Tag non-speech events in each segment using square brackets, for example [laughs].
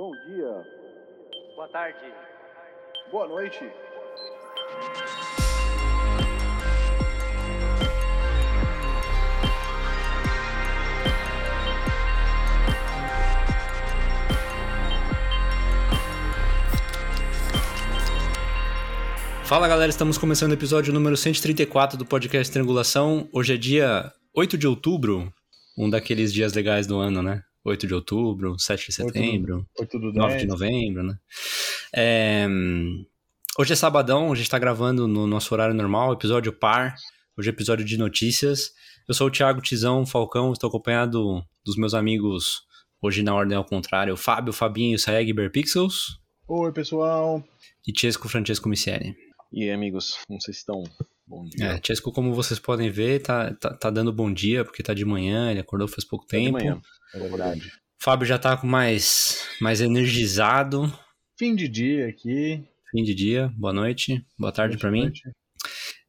Bom dia. Boa tarde. Boa noite. Fala galera, estamos começando o episódio número 134 do podcast Triangulação. Hoje é dia 8 de outubro, um daqueles dias legais do ano, né? 8 de outubro, 7 de setembro, 8 do 9 10. de novembro, né? É, Hoje é sabadão, a gente tá gravando no nosso horário normal, episódio par. Hoje é episódio de notícias. Eu sou o Thiago Tizão Falcão, estou acompanhado dos meus amigos, hoje na ordem ao contrário, Fábio, Fabinho, Saeg, Berpixels Oi, pessoal. e Chesco Francesco Michele. E aí, amigos, não sei se estão. Bom dia. É, Chesco, como vocês podem ver, tá, tá, tá dando bom dia, porque tá de manhã, ele acordou faz pouco Tá de tempo. manhã. É verdade. Fábio já tá com mais, mais energizado. Fim de dia aqui. Fim de dia, boa noite, boa tarde pra mim.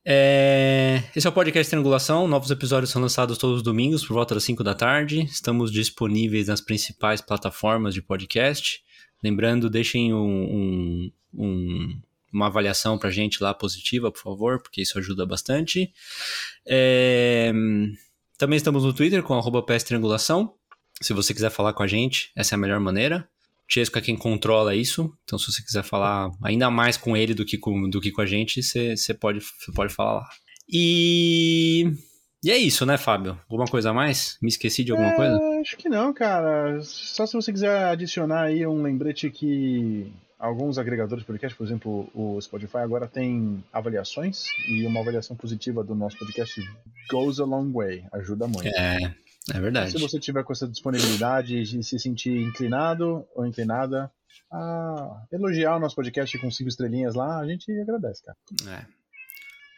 É, Esse é o podcast Triangulação. Novos episódios são lançados todos os domingos por volta das 5 da tarde. Estamos disponíveis nas principais plataformas de podcast. Lembrando, deixem um, um- um- uma avaliação pra gente lá positiva, por favor, porque isso ajuda bastante. É, Também estamos no Twitter com arroba PS Triangulação. Se você quiser falar com a gente, essa é a melhor maneira. Chesco é quem controla isso, então se você quiser falar ainda mais com ele do que com, do que com a gente, você pode, pode falar lá. E... e é isso, né, Fábio? Alguma coisa a mais? Me esqueci de alguma É, coisa? Acho que não, cara. Só se você quiser adicionar aí um lembrete que alguns agregadores de podcast, por exemplo, o Spotify agora tem avaliações e uma avaliação positiva do nosso podcast goes a long way, ajuda muito. É, é verdade. Se você tiver com essa disponibilidade e se sentir inclinado ou inclinada a elogiar o nosso podcast com cinco estrelinhas lá, a gente agradece, cara. É.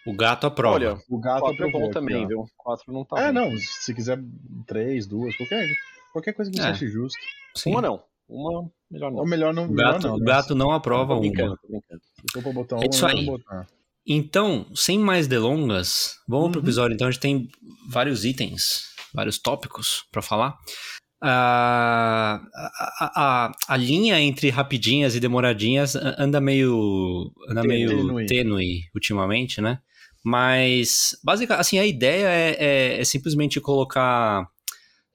O gato aprova. Olha, O gato quatro é bom também, viu? Quatro não tá É, não, se quiser três, duas, qualquer, qualquer coisa que você É. ache justo. Sim. Uma não. Uma melhor não. Ou melhor não, O melhor gato, não, o né? gato não aprova uma. brincando. Se for pra botar É um, isso melhor aí. não botar. Então, sem mais delongas, vamos pro Uhum. episódio. Então, a gente tem vários itens, vários tópicos pra falar. Ah, a, a, a, a linha entre rapidinhas e demoradinhas a- anda meio anda meio Tênue. tênue ultimamente, né? Mas, basicamente, assim, a ideia é, é- é simplesmente colocar.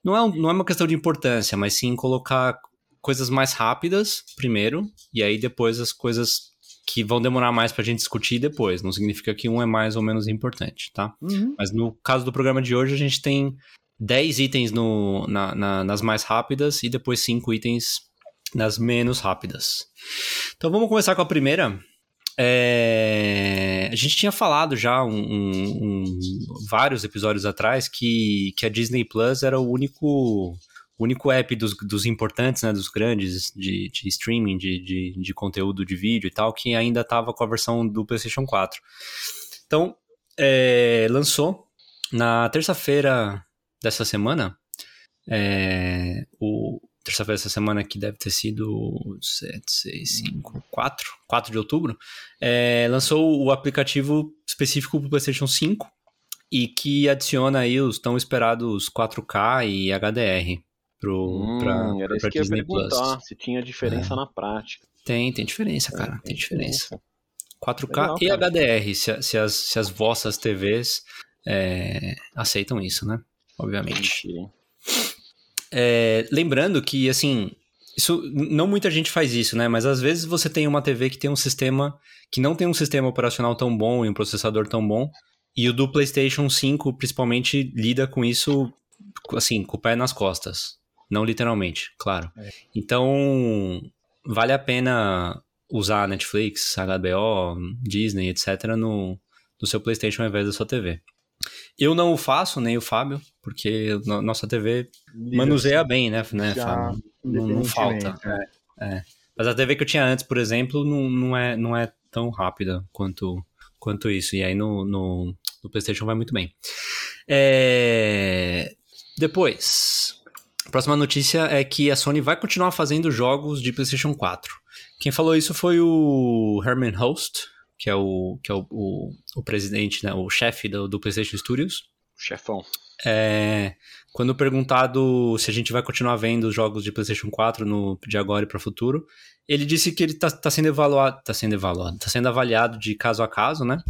Não é, um- não é uma questão de importância, mas sim colocar coisas mais rápidas primeiro, e aí depois as coisas que vão demorar mais pra gente discutir depois. Não significa que um é mais ou menos importante, tá? Uhum. Mas no caso do programa de hoje, a gente tem 10 itens no, na- na- nas mais rápidas e depois 5 itens nas menos rápidas. Então vamos começar com a primeira. É, a gente tinha falado já um, um- vários episódios atrás que, que a Disney Plus era o único único app dos, dos importantes, né, dos grandes de, de streaming, de, de, de conteúdo de vídeo e tal, que ainda estava com a versão do PlayStation 4. Então, é, lançou na terça-feira dessa semana, é, o terça-feira dessa semana que deve ter sido 7, 6, 5, 4, 4 de outubro, é, lançou o aplicativo específico para o PlayStation 5 e que adiciona aí os tão esperados 4K e HDR pro, Hum, pra, era pra que Disney Plus. perguntar, se tinha diferença na prática. Tem, tem diferença, cara, É, tem diferença. 4K Legal, e cara. HDR, se, se as, se as vossas TVs é, aceitam isso, né? Obviamente. É, lembrando que, assim, isso não muita gente faz isso, né? Mas às vezes você tem uma TV que tem um sistema que não tem um sistema operacional tão bom e um processador tão bom, e o do PlayStation 5 principalmente lida com isso, assim, com o pé nas costas. Não literalmente, claro. É. Então, vale a pena usar Netflix, HBO, Disney, etc. no, no seu PlayStation ao invés da sua TV. Eu não o faço, nem o Fábio, porque no- nossa TV manuseia bem, né, né Fábio? Não, não falta. né? É. Mas a TV que eu tinha antes, por exemplo, não, não, é, não é tão rápida quanto, quanto isso. E aí no, no, no PlayStation vai muito bem. É, Depois, a próxima notícia é que a Sony vai continuar fazendo jogos de PlayStation 4. Quem falou isso foi o Herman Host, que é o, que é o, o, o presidente, né, o chefe do, do PlayStation Studios. Chefão. É, quando perguntado se a gente vai continuar vendo os jogos de PlayStation 4 no, de agora e para o futuro, ele disse que ele está tá sendo evaluado, tá sendo evaluado, tá sendo avaliado de caso a caso, né?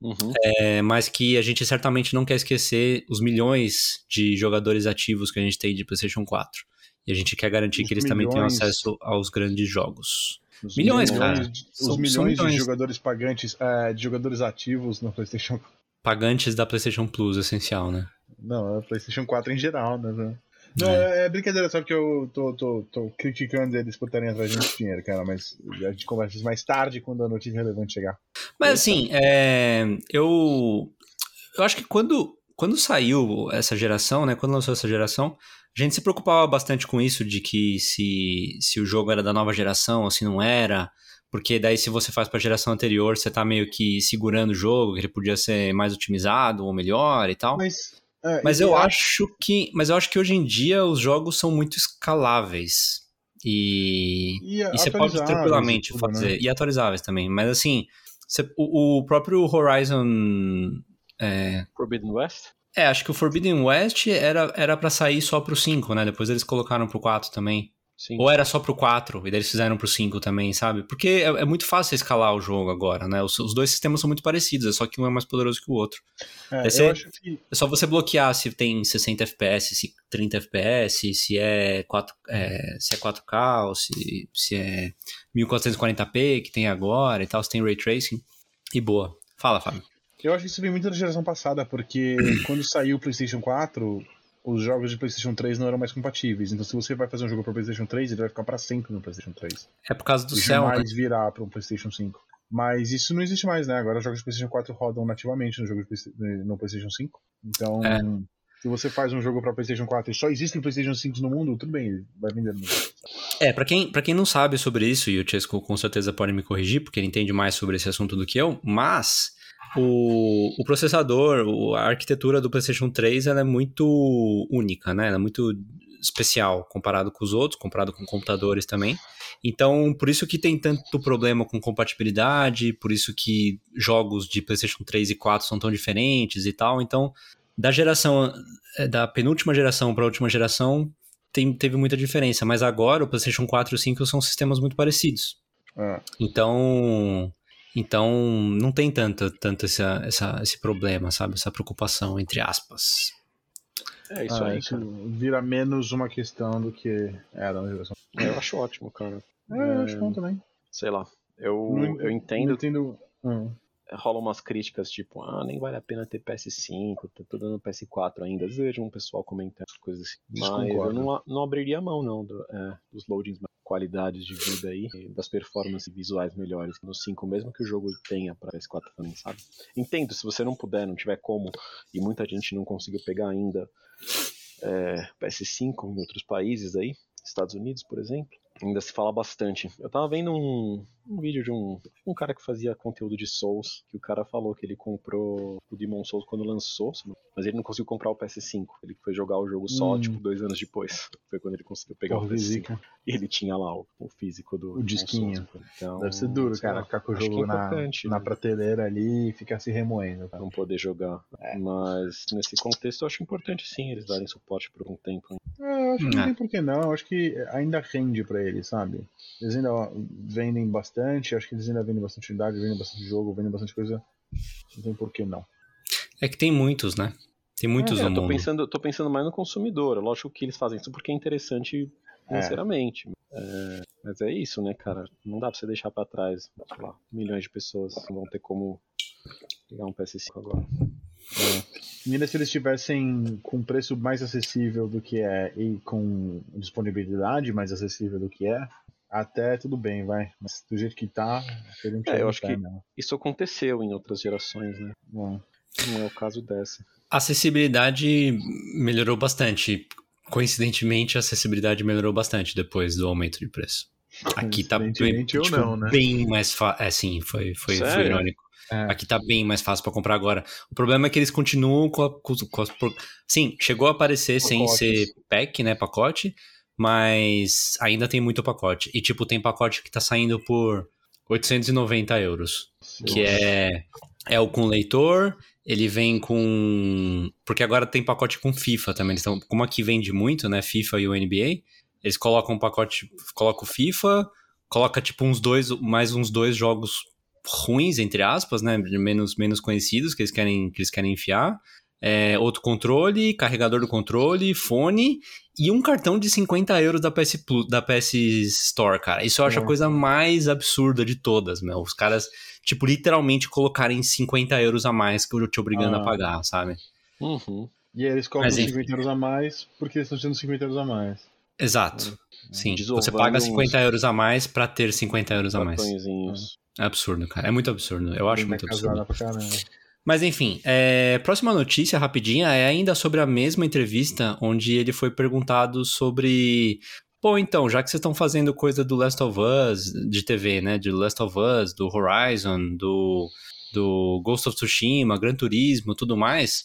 Uhum. É, mas que a gente certamente não quer esquecer os milhões de jogadores ativos que a gente tem de PlayStation 4. E a gente quer garantir Os que eles também tenham milhões. acesso aos grandes jogos. Os Milhões, cara. de- São- Os são milhões de milhões. jogadores pagantes, é, de jogadores ativos no PlayStation. Pagantes da PlayStation Plus, essencial, né? Não, é PlayStation 4 em geral, né? Não, É. é, é brincadeira, só que eu tô, tô, tô criticando eles por estarem atrás de muito dinheiro, cara, mas a gente conversa isso mais tarde quando a notícia relevante chegar. Mas assim, é, eu, eu acho que quando, quando saiu essa geração, né? Quando lançou essa geração, a gente se preocupava bastante com isso de que se, se o jogo era da nova geração ou se não era. Porque daí, se você faz pra geração anterior, você tá meio que segurando o jogo, que ele podia ser mais otimizado ou melhor e tal. Mas, é, Mas eu a- acho que. Mas eu acho que hoje em dia os jogos são muito escaláveis. E. E, E você pode tranquilamente tudo, fazer. né? E atualizáveis também. Mas assim, você- o, o próprio Horizon. É, Forbidden West? é, acho que o Forbidden West era, era pra sair só pro 5, né? Depois eles colocaram pro 4 também. Sim. Ou era só pro 4, e daí eles fizeram pro 5 também, sabe? Porque é, é muito fácil escalar o jogo agora, né? Os, os dois sistemas são muito parecidos, é só que um é mais poderoso que o outro. É, acho que É só você bloquear se tem 60 FPS, se 30 FPS, se é, 4, é, se é 4K, ou se, se é 1440p que tem agora e tal, se tem Ray Tracing. E boa. Fala, Fábio. Eu acho que isso vem muito da geração passada, porque [coughs] quando saiu o PlayStation 4, os jogos de PlayStation 3 não eram mais compatíveis. Então, se você vai fazer um jogo para PlayStation 3, ele vai ficar para sempre no PlayStation 3. É por causa do e céu, né? jamais virar para um PlayStation 5. Mas isso não existe mais, né? Agora os jogos de PlayStation 4 rodam nativamente no, jogo de Play- no PlayStation 5. Então, É. se você faz um jogo para PlayStation 4 e só existem PlayStation 5 no mundo, tudo bem, vai vender no mundo. É, pra quem, pra quem não sabe sobre isso, e o Chesco com certeza pode me corrigir, porque ele entende mais sobre esse assunto do que eu, mas o, o processador, o- a arquitetura do PlayStation 3 ela é muito única, né? Ela é muito especial comparado com os outros, comparado com computadores também. Então, por isso que tem tanto problema com compatibilidade, por isso que jogos de PlayStation 3 e 4 são tão diferentes e tal. Então, da geração, eh, da penúltima geração para a última geração, tem- teve muita diferença, mas agora o PlayStation 4 e o 5 são sistemas muito parecidos. É. Então, então não tem tanto, tanto essa, essa- esse problema, sabe? Essa preocupação, entre aspas. É isso Ah, aí, isso cara. vira menos uma questão do que era na geração. É, Eu acho ótimo, cara. É, eu acho bom também. Sei lá. Eu, Não- eu entendo Não entendo. Hum. rolam umas críticas tipo, ah, nem vale a pena ter PS5, tá tudo dando PS4 ainda. Às vezes vejo um pessoal comentando coisas assim. Mas eu não, não abriria a mão, não, do- é, dos loadings, qualidades de vida aí, das performances visuais melhores no 5, mesmo que o jogo tenha pra PS4 também, sabe? Entendo, se você não puder, não tiver como, e muita gente não conseguiu pegar ainda é, PS5 em outros países aí, Estados Unidos, por exemplo, ainda se fala bastante. Eu tava vendo um, um vídeo de um, um cara que fazia conteúdo de Souls, que o cara falou que ele comprou o Demon Souls quando lançou, mas ele não conseguiu comprar o PS5. Ele foi jogar o jogo só, Hum. tipo, dois anos depois. [laughs] Foi quando ele conseguiu pegar Porra, o PS5. zica. E ele tinha lá o, o físico do O Demon disquinho. Souls. Então, Deve ser duro, cara, lá, ficar com o é jogo na, importante, na né? prateleira ali e ficar se remoendo. cara. não poder jogar. É. Mas nesse contexto eu acho importante sim eles darem suporte por um tempo. É, eu acho que não É. tem por que não. Eu acho que ainda rende pra eles, sabe? Eles ainda vendem bastante, acho que eles ainda vendem bastante unidade, vendem bastante jogo, vendem bastante coisa. Não tem por que não. É que tem muitos, né? Tem muitos É, no eu tô mundo. pensando, tô pensando mais no consumidor. Lógico que eles fazem isso porque é interessante É. financeiramente. É, mas é isso, né, cara? Não dá pra você deixar pra trás, sei lá, milhões de pessoas não vão ter como pegar um PS5 agora. Ainda se eles tivessem com preço mais acessível do que é e com disponibilidade mais acessível do que é, até tudo bem, vai. Mas do jeito que tá, É, eu acho pé que-. Isso aconteceu em outras gerações, né? Bom, Não é o caso dessa. A acessibilidade melhorou bastante. Coincidentemente, a acessibilidade melhorou bastante depois do aumento de preço. Aqui tá bem, tipo, não, né? bem mais fácil. É, sim, foi, foi, foi irônico. É. Aqui tá bem mais fácil pra comprar agora. O problema é que eles continuam com, a, com, com as. Sim, chegou a aparecer sem Pacotes. ser pack, né? Pacote, mas ainda tem muito pacote. E, tipo, tem pacote que tá saindo por 890 euros. Que é, é o com leitor, ele vem com. Porque agora tem pacote com FIFA também. Então, como aqui vende muito, né? FIFA e o NBA, eles colocam um pacote, colocam o FIFA, coloca tipo uns dois, mais uns dois jogos ruins, entre aspas, né? Menos, menos conhecidos que eles querem, que eles querem enfiar. É, outro controle, carregador do controle, fone e um cartão de 50 euros da PS, Plus, da PS Store, cara. Isso eu acho é. a coisa mais absurda de todas, meu. Os caras, tipo, literalmente colocarem 50 euros a mais que eu te obrigando ah. a pagar, sabe? Uhum. E aí eles cobram Mas, 50 euros a mais porque eles estão tendo 50 euros a mais. Exato. É. Sim. Você paga 50 euros a mais para ter 50 euros a mais. É absurdo, cara. É muito absurdo. Eu acho muito absurdo. Mas enfim, é, próxima notícia rapidinha é ainda sobre a mesma entrevista onde ele foi perguntado sobre. Pô, então, já que vocês estão fazendo coisa do Last of Us de TV, né? De Last of Us, do Horizon, do, do Ghost of Tsushima, Gran Turismo, tudo mais,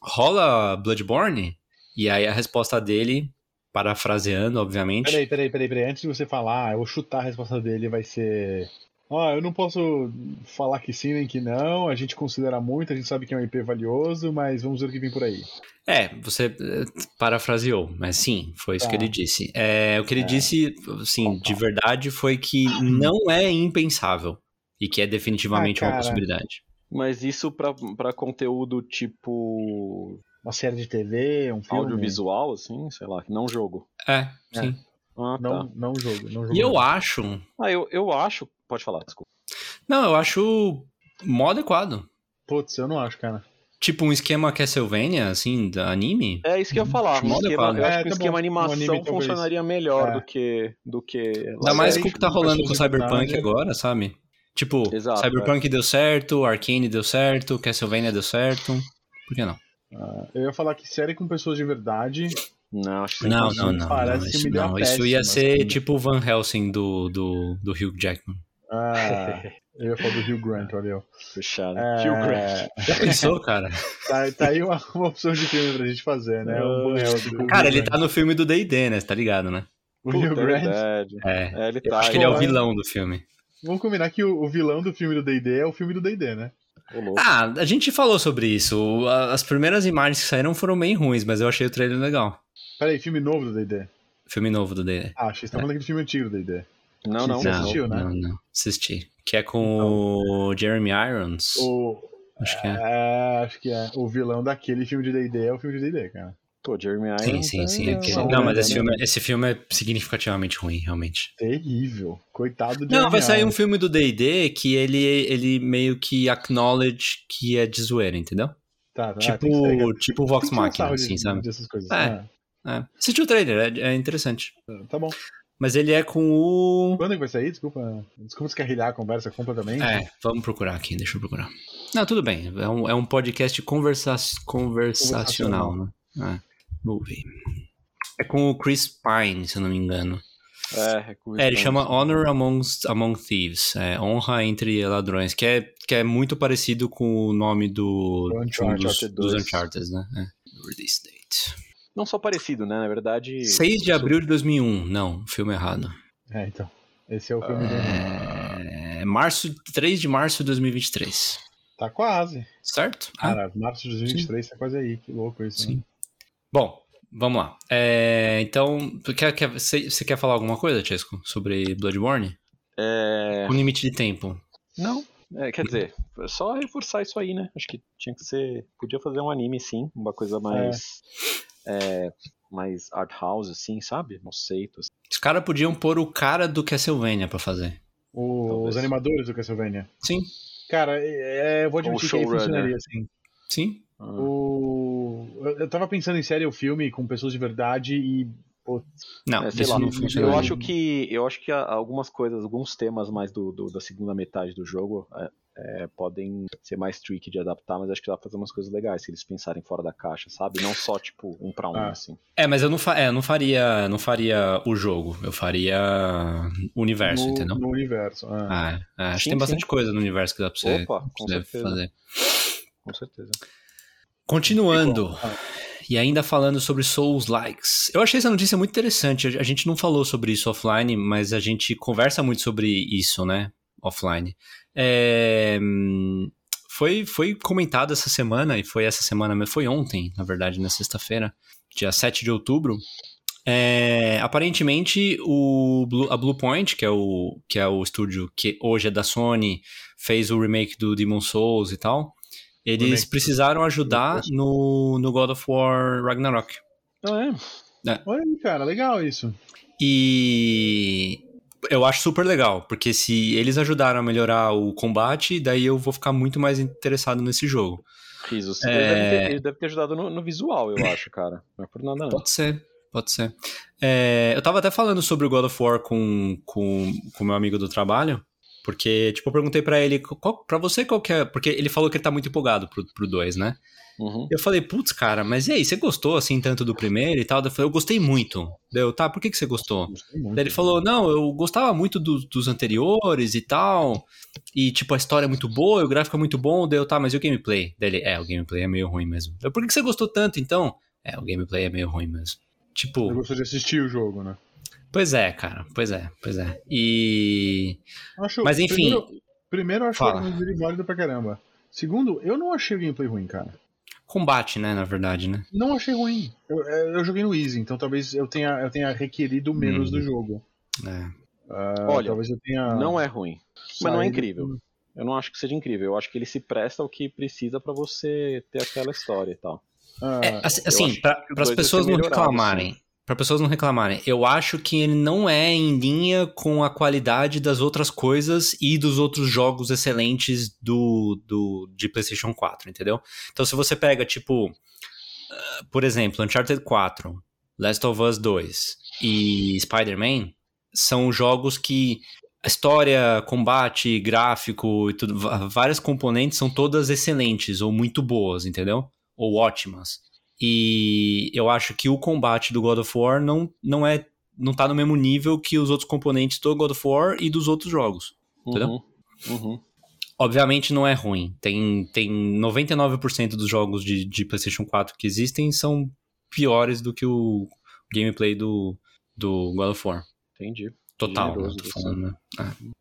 rola Bloodborne? E aí a resposta dele, parafraseando, obviamente. Peraí, peraí, peraí, peraí. Antes de você falar, eu vou chutar a resposta dele, vai ser. Ó, eu não posso falar que sim nem que não, a gente considera muito, a gente sabe que é um IP valioso, mas vamos ver o que vem por aí. É, você eh, parafraseou, mas sim, foi isso tá. que ele disse. É, o que ele é. disse, assim, de verdade, foi que não é impensável e que é definitivamente ah, uma possibilidade. Mas isso para conteúdo tipo. Uma série de TV, um filme. Audiovisual, assim, sei lá, não jogo. É, é. sim. Ah, não, tá. não jogo, não jogo. E eu acho. Ah, eu, eu acho. Pode falar, desculpa. Não, eu acho mó adequado. Putz, eu não acho, cara. Tipo um esquema Castlevania, assim, da anime? É isso que eu ia falar. Um esquema, eu acho é, que o tá esquema bom. animação um funcionaria melhor é. do que. Do que Ainda mais com o que tá rolando com o Cyberpunk agora, sabe? Tipo, Exato, Cyberpunk é. deu certo, Arcane deu certo, Castlevania deu certo. Por que não? Uh, eu ia falar que série com pessoas de verdade não, acho que não, não, não, parece não, isso, não. isso ia ser assim. tipo o Van Helsing do, do, do Hugh Jackman. Ah, eu ia falar do Hugh Grant, olha eu. Fechado. É... Hugh Grant. Já pensou, cara? Tá, tá aí uma, uma, opção de filme pra gente fazer, né? Um. Cara, ele tá no filme do D&D, né? Você tá ligado, né? O Hugh Grant? É, é ele tá. acho que ele é o vilão do filme. Vamos combinar que o, o vilão do filme do D&D é o filme do D&D, né? Ah, a gente falou sobre isso. As primeiras imagens que saíram foram bem ruins, mas eu achei o trailer legal. Peraí, filme novo do D&D? Filme novo do D&D. Ah, achei que você tá falando é. do filme antigo do D&D. Não, não. Você assistiu, né? Não, não. Assisti. Que é com então, o Jeremy Irons. O... Acho que é. é. Acho que é. O vilão daquele filme de D&D é o filme de D&D, cara. Pô, Jeremy Irons. Sim, sim, sim. É não, mas esse filme, esse filme é significativamente ruim, realmente. Terrível. Coitado de. Não, vai sair um filme do DD que ele, ele meio que acknowledge que é de zoeira, entendeu? Tá, tá. Tipo, tipo o Vox Machina, assim, sabe? Dessas coisas. É. Né? É. Assistiu o trailer, é, é interessante. Tá bom. Mas ele é com o. Quando é que vai sair? Desculpa. Desculpa descarrilhar a conversa completamente. É, vamos procurar aqui, deixa eu procurar. Não, tudo bem. É um, é um podcast conversa... conversacional, conversacional, né? É. Movie. É com o Chris Pine, se eu não me engano. É, é, com é ele chama Honor Amongst, Among Thieves. É, honra entre ladrões, que é, que é muito parecido com o nome do, Uncharted dos, dos Uncharted, né? É. Release date. Não só parecido, né? Na verdade. 6 de abril de 2001. Não, filme errado. É, então. Esse é o filme é... Março, 3 de março de 2023. Tá quase. Certo? Cara, ah. março de 2023 Sim. tá quase aí. Que louco isso, Sim. Né? Bom, vamos lá. É, então, quer, quer, você, você quer falar alguma coisa, Chesco, sobre Bloodborne? É... Com limite de tempo. Não, é, quer dizer, só reforçar isso aí, né? Acho que tinha que ser. Podia fazer um anime, sim, uma coisa mais. É é, mais art house, assim, sabe? Conceito. Assim. Os caras podiam pôr o cara do Castlevania pra fazer. O, os animadores do Castlevania. Sim. Cara, é, eu vou admitir que aí funcionaria assim. Sim. Ah. O... Eu tava pensando em série ou filme com pessoas de verdade e. Não, é, sei lá, não funciona. Eu acho que eu acho que algumas coisas, alguns temas mais do, do da segunda metade do jogo é, podem ser mais tricky de adaptar, mas acho que dá pra fazer umas coisas legais se eles pensarem fora da caixa, sabe? Não só, tipo, um pra um, ah. assim. É, mas eu não, fa é, não faria não faria o jogo, eu faria o universo, no, entendeu? No universo, é. Ah, é, acho sim, que tem bastante sim. coisa no universo que dá pra você, Opa, com você fazer. Com certeza. Continuando. E ainda falando sobre Souls Likes. Eu achei essa notícia muito interessante. A gente não falou sobre isso offline, mas a gente conversa muito sobre isso, né? offline. É, foi, foi comentado essa semana, e foi essa semana, foi ontem, na verdade, na sexta-feira, dia 7 de outubro. É, aparentemente, o Blue, a Bluepoint, que é, o, que é o estúdio que hoje é da Sony, fez o remake do Demon Souls e tal. Eles precisaram ajudar no, no God of War Ragnarok. Ah, é? é? Olha aí, cara, legal isso. E eu acho super legal, porque se eles ajudaram a melhorar o combate, daí eu vou ficar muito mais interessado nesse jogo. Risos. É... Ele, deve ter, deve ter ajudado no, no, visual, eu acho, cara. Não é por nada, não. Pode ser, pode ser. É, eu tava até falando sobre o God of War com o com, com meu amigo do trabalho, porque, tipo, eu perguntei para ele, qual, pra você qual que é... Porque ele falou que ele tá muito empolgado pro 2, né? Uhum. Eu falei, putz, cara, mas e aí, você gostou assim tanto do primeiro e tal? Eu falei, eu gostei muito. Deu, tá, por que, que você gostou? Muito, Daí ele falou, não, eu gostava muito do, dos anteriores e tal. E, tipo, a história é muito boa, o gráfico é muito bom. Deu, tá, mas e o gameplay? Daí ele, é, o gameplay é meio ruim mesmo. Eu, por que, que você gostou tanto então? É, o gameplay é meio ruim mesmo. Tipo. Eu gostou de assistir o jogo, né? Pois é, cara, pois é, pois é. E. Acho, mas enfim. Primeiro, primeiro eu acho Fala. o gameplay válido pra caramba. Segundo, eu não achei o gameplay ruim, cara combate, né, na verdade, né? Não achei ruim. Eu, é, eu joguei no Easy, então talvez eu tenha, eu tenha requerido menos hum. do jogo. É. Uh, Olha, talvez eu tenha... não é ruim, mas não é incrível. Eu não acho que seja incrível. Eu acho que ele se presta ao que precisa para você ter aquela história e tal. Uh, é, assim, assim para as pessoas não reclamarem, assim para pessoas não reclamarem, eu acho que ele não é em linha com a qualidade das outras coisas e dos outros jogos excelentes do, do de PlayStation 4, entendeu? Então, se você pega, tipo, uh, por exemplo, Uncharted 4, Last of Us 2 e Spider-Man, são jogos que a história, combate, gráfico e tudo, várias componentes são todas excelentes ou muito boas, entendeu? Ou ótimas. E eu acho que o combate do God of War não, não é não tá no mesmo nível que os outros componentes do God of War e dos outros jogos. Entendeu? Uhum, uhum. Obviamente não é ruim. Tem, tem 99% dos jogos de, de PlayStation 4 que existem são piores do que o gameplay do, do God of War. Entendi. Total, né, falando, né? É.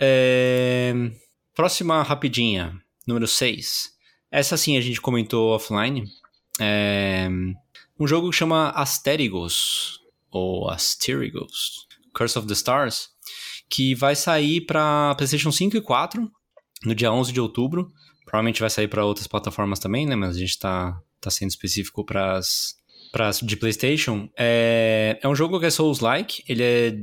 É... Próxima rapidinha, número 6. Essa sim a gente comentou offline. É um jogo que chama Asterigos, ou Asterigos, Curse of the Stars, que vai sair para PlayStation 5 e 4 no dia 11 de outubro. Provavelmente vai sair para outras plataformas também, né? Mas a gente está tá sendo específico para as de PlayStation. É, é um jogo que é Souls-like. Ele é,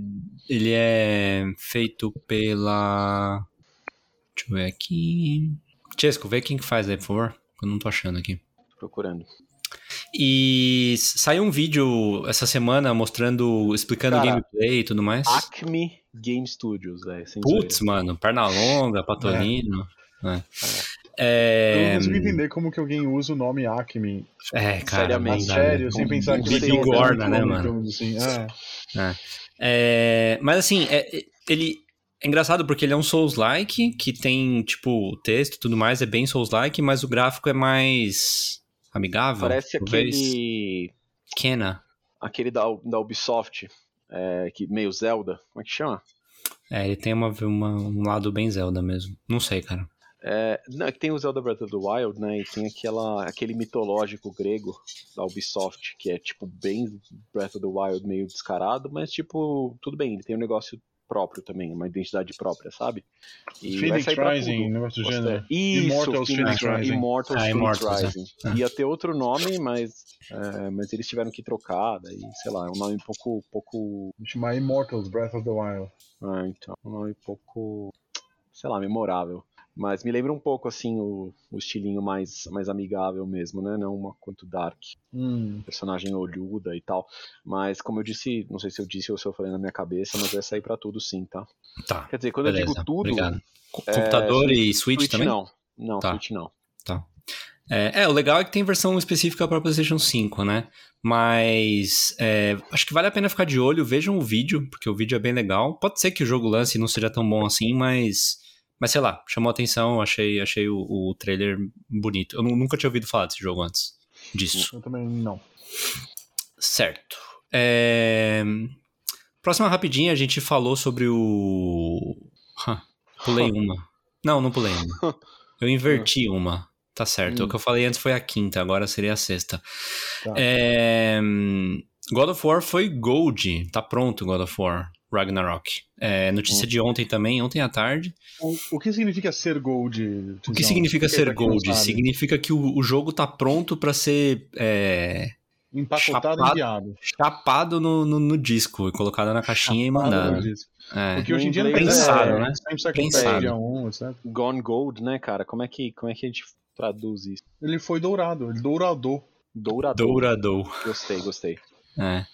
ele é feito pela. Deixa eu ver aqui. Chesco, vê quem que faz aí, por favor. Eu não tô achando aqui procurando. E saiu um vídeo essa semana mostrando, explicando o gameplay e tudo mais. Acme Game Studios, é. Putz, mano, perna longa, patolino. É. É. É... Eu não consigo entender como que alguém usa o nome Acme. É, cara. Seriamente. Sério, sem pensar que ele engorda, né, mano? Assim. É. É. é. Mas assim, é, ele, é engraçado porque ele é um Souls-like, que tem, tipo, texto e tudo mais, é bem Souls-like, mas o gráfico é mais amigável. Parece aquele. Kena. Aquele da, da Ubisoft, é, que meio Zelda. Como é que chama? É, ele tem uma, uma, um lado bem Zelda mesmo. Não sei, cara. É, não, é que tem o Zelda Breath of the Wild, né? E tem aquela, aquele mitológico grego da Ubisoft, que é tipo bem Breath of the Wild, meio descarado, mas tipo, tudo bem, ele tem um negócio próprio também, uma identidade própria, sabe? E Phoenix Rising, negócio do gênero. Isso, Immortals Phoenix, Phoenix Rising. Immortals, ah, Phoenix Immortals, Rising. É. Ia ter outro nome, mas, é, mas eles tiveram que trocar, daí, sei lá, é um nome um pouco... pouco... Chamar Immortals, Breath of the Wild. Ah, então, um nome um pouco, sei lá, memorável. Mas me lembra um pouco, assim, o, o estilinho mais, mais amigável mesmo, né? Não uma quanto dark. Hum. Personagem olhuda e tal. Mas, como eu disse, não sei se eu disse ou se eu falei na minha cabeça, mas vai sair para tudo sim, tá? Tá. Quer dizer, quando Beleza. eu digo tudo. Obrigado. É, Computador e Switch, Switch também? Não. Não, tá. Switch não. Tá. É, é, o legal é que tem versão específica para PlayStation 5, né? Mas é, acho que vale a pena ficar de olho. Vejam o vídeo, porque o vídeo é bem legal. Pode ser que o jogo lance não seja tão bom assim, mas mas sei lá, chamou atenção, achei, achei o, o trailer bonito. Eu nunca tinha ouvido falar desse jogo antes disso. Eu também não. Certo. É... Próxima rapidinha, a gente falou sobre o. Pulei uma. Não, não pulei uma. Eu inverti uma. Tá certo. Hum. O que eu falei antes foi a quinta, agora seria a sexta. Tá. É, God of War foi Gold. Tá pronto God of War. Ragnarok. É, notícia Hum. de ontem também, ontem à tarde. O, o que significa ser gold? O que significa aí ser Gold? Significa que o, o jogo tá pronto pra ser é, Empacotado Chapado. e enviado. chapado no, no, no disco e colocado na caixinha e Chapado mandado. no disco. É. Porque hoje em dia não Pensado, é, né? Pensado. Dia 1, etc. Gone Gold, né, cara? Como é que, como é que a gente traduz isso? Ele foi dourado, ele dourador. Dourador. Dourador. Gostei, gostei. É.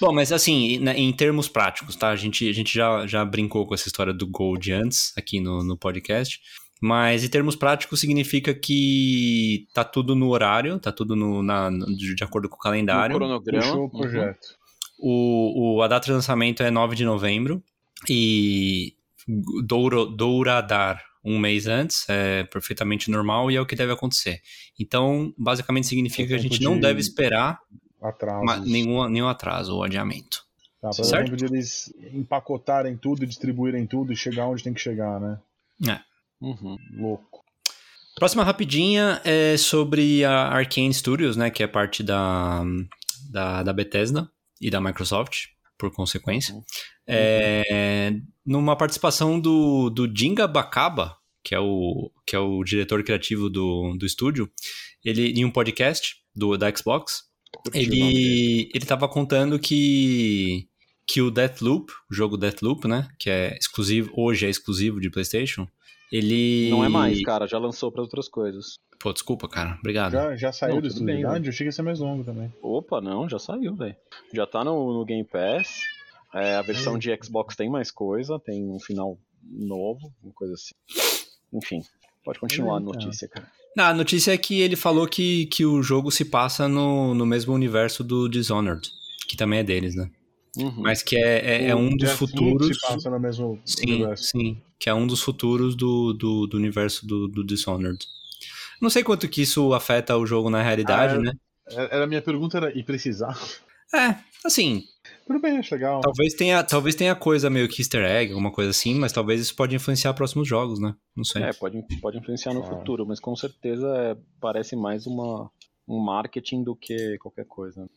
Bom, mas assim, né, em termos práticos, tá? A gente, a gente já, já brincou com essa história do Gold antes, aqui no, no podcast. Mas em termos práticos significa que tá tudo no horário, tá tudo no, na, no- de acordo com o No calendário. cronograma. Puxou o uhum. projeto. O, o, a data de lançamento é 9 de novembro. E Douro, Douradar um mês antes é perfeitamente normal e é o que deve acontecer. Então, basicamente significa que a gente não de- deve esperar Atrasos. ma- nenhum, nenhum atraso ou adiamento. Tá, pra certo? de eles empacotarem tudo, distribuírem tudo e chegar onde tem que chegar, né? Uhum. Louco. Próxima rapidinha é sobre a Arkane Studios, né, que é parte da, da, da Bethesda e da Microsoft, por consequência. Uhum. É, numa participação do, do Jinga Bakaba, que é o, que é o diretor criativo do, do estúdio, ele em um podcast do, da Xbox, Ele ele estava contando que que o Deathloop, o jogo Deathloop, né, que é exclusivo hoje é exclusivo de PlayStation, ele Não é mais, cara. Já lançou para outras coisas. Pô, desculpa, cara. Obrigado. Já, já saiu Não, bem, exclusividade? Eu achei que ia ser mais longo também. Opa, não, já saiu, velho. Já tá no, no Game Pass. É, a versão de Xbox tem mais coisa, tem um final novo, uma coisa assim. Enfim, pode continuar a Eita. notícia, cara. Não, a notícia é que ele falou que, que o jogo se passa no, no mesmo universo do Dishonored, que também é deles, né? Uhum. Mas que é, é, é um dos futuros. se passa no mesmo Sim, universo. sim. Que é um dos futuros do, do, do universo do, do Dishonored. Não sei quanto que isso afeta o jogo na realidade, Ah, né? Era a minha pergunta era, e precisar? É, assim, Tudo bem, acho legal. talvez tenha, talvez tenha coisa meio que easter egg, alguma coisa assim, mas talvez isso pode influenciar próximos jogos, né? Não sei. É, pode, pode influenciar no Ah. futuro, mas com certeza é, parece mais uma, um marketing do que qualquer coisa.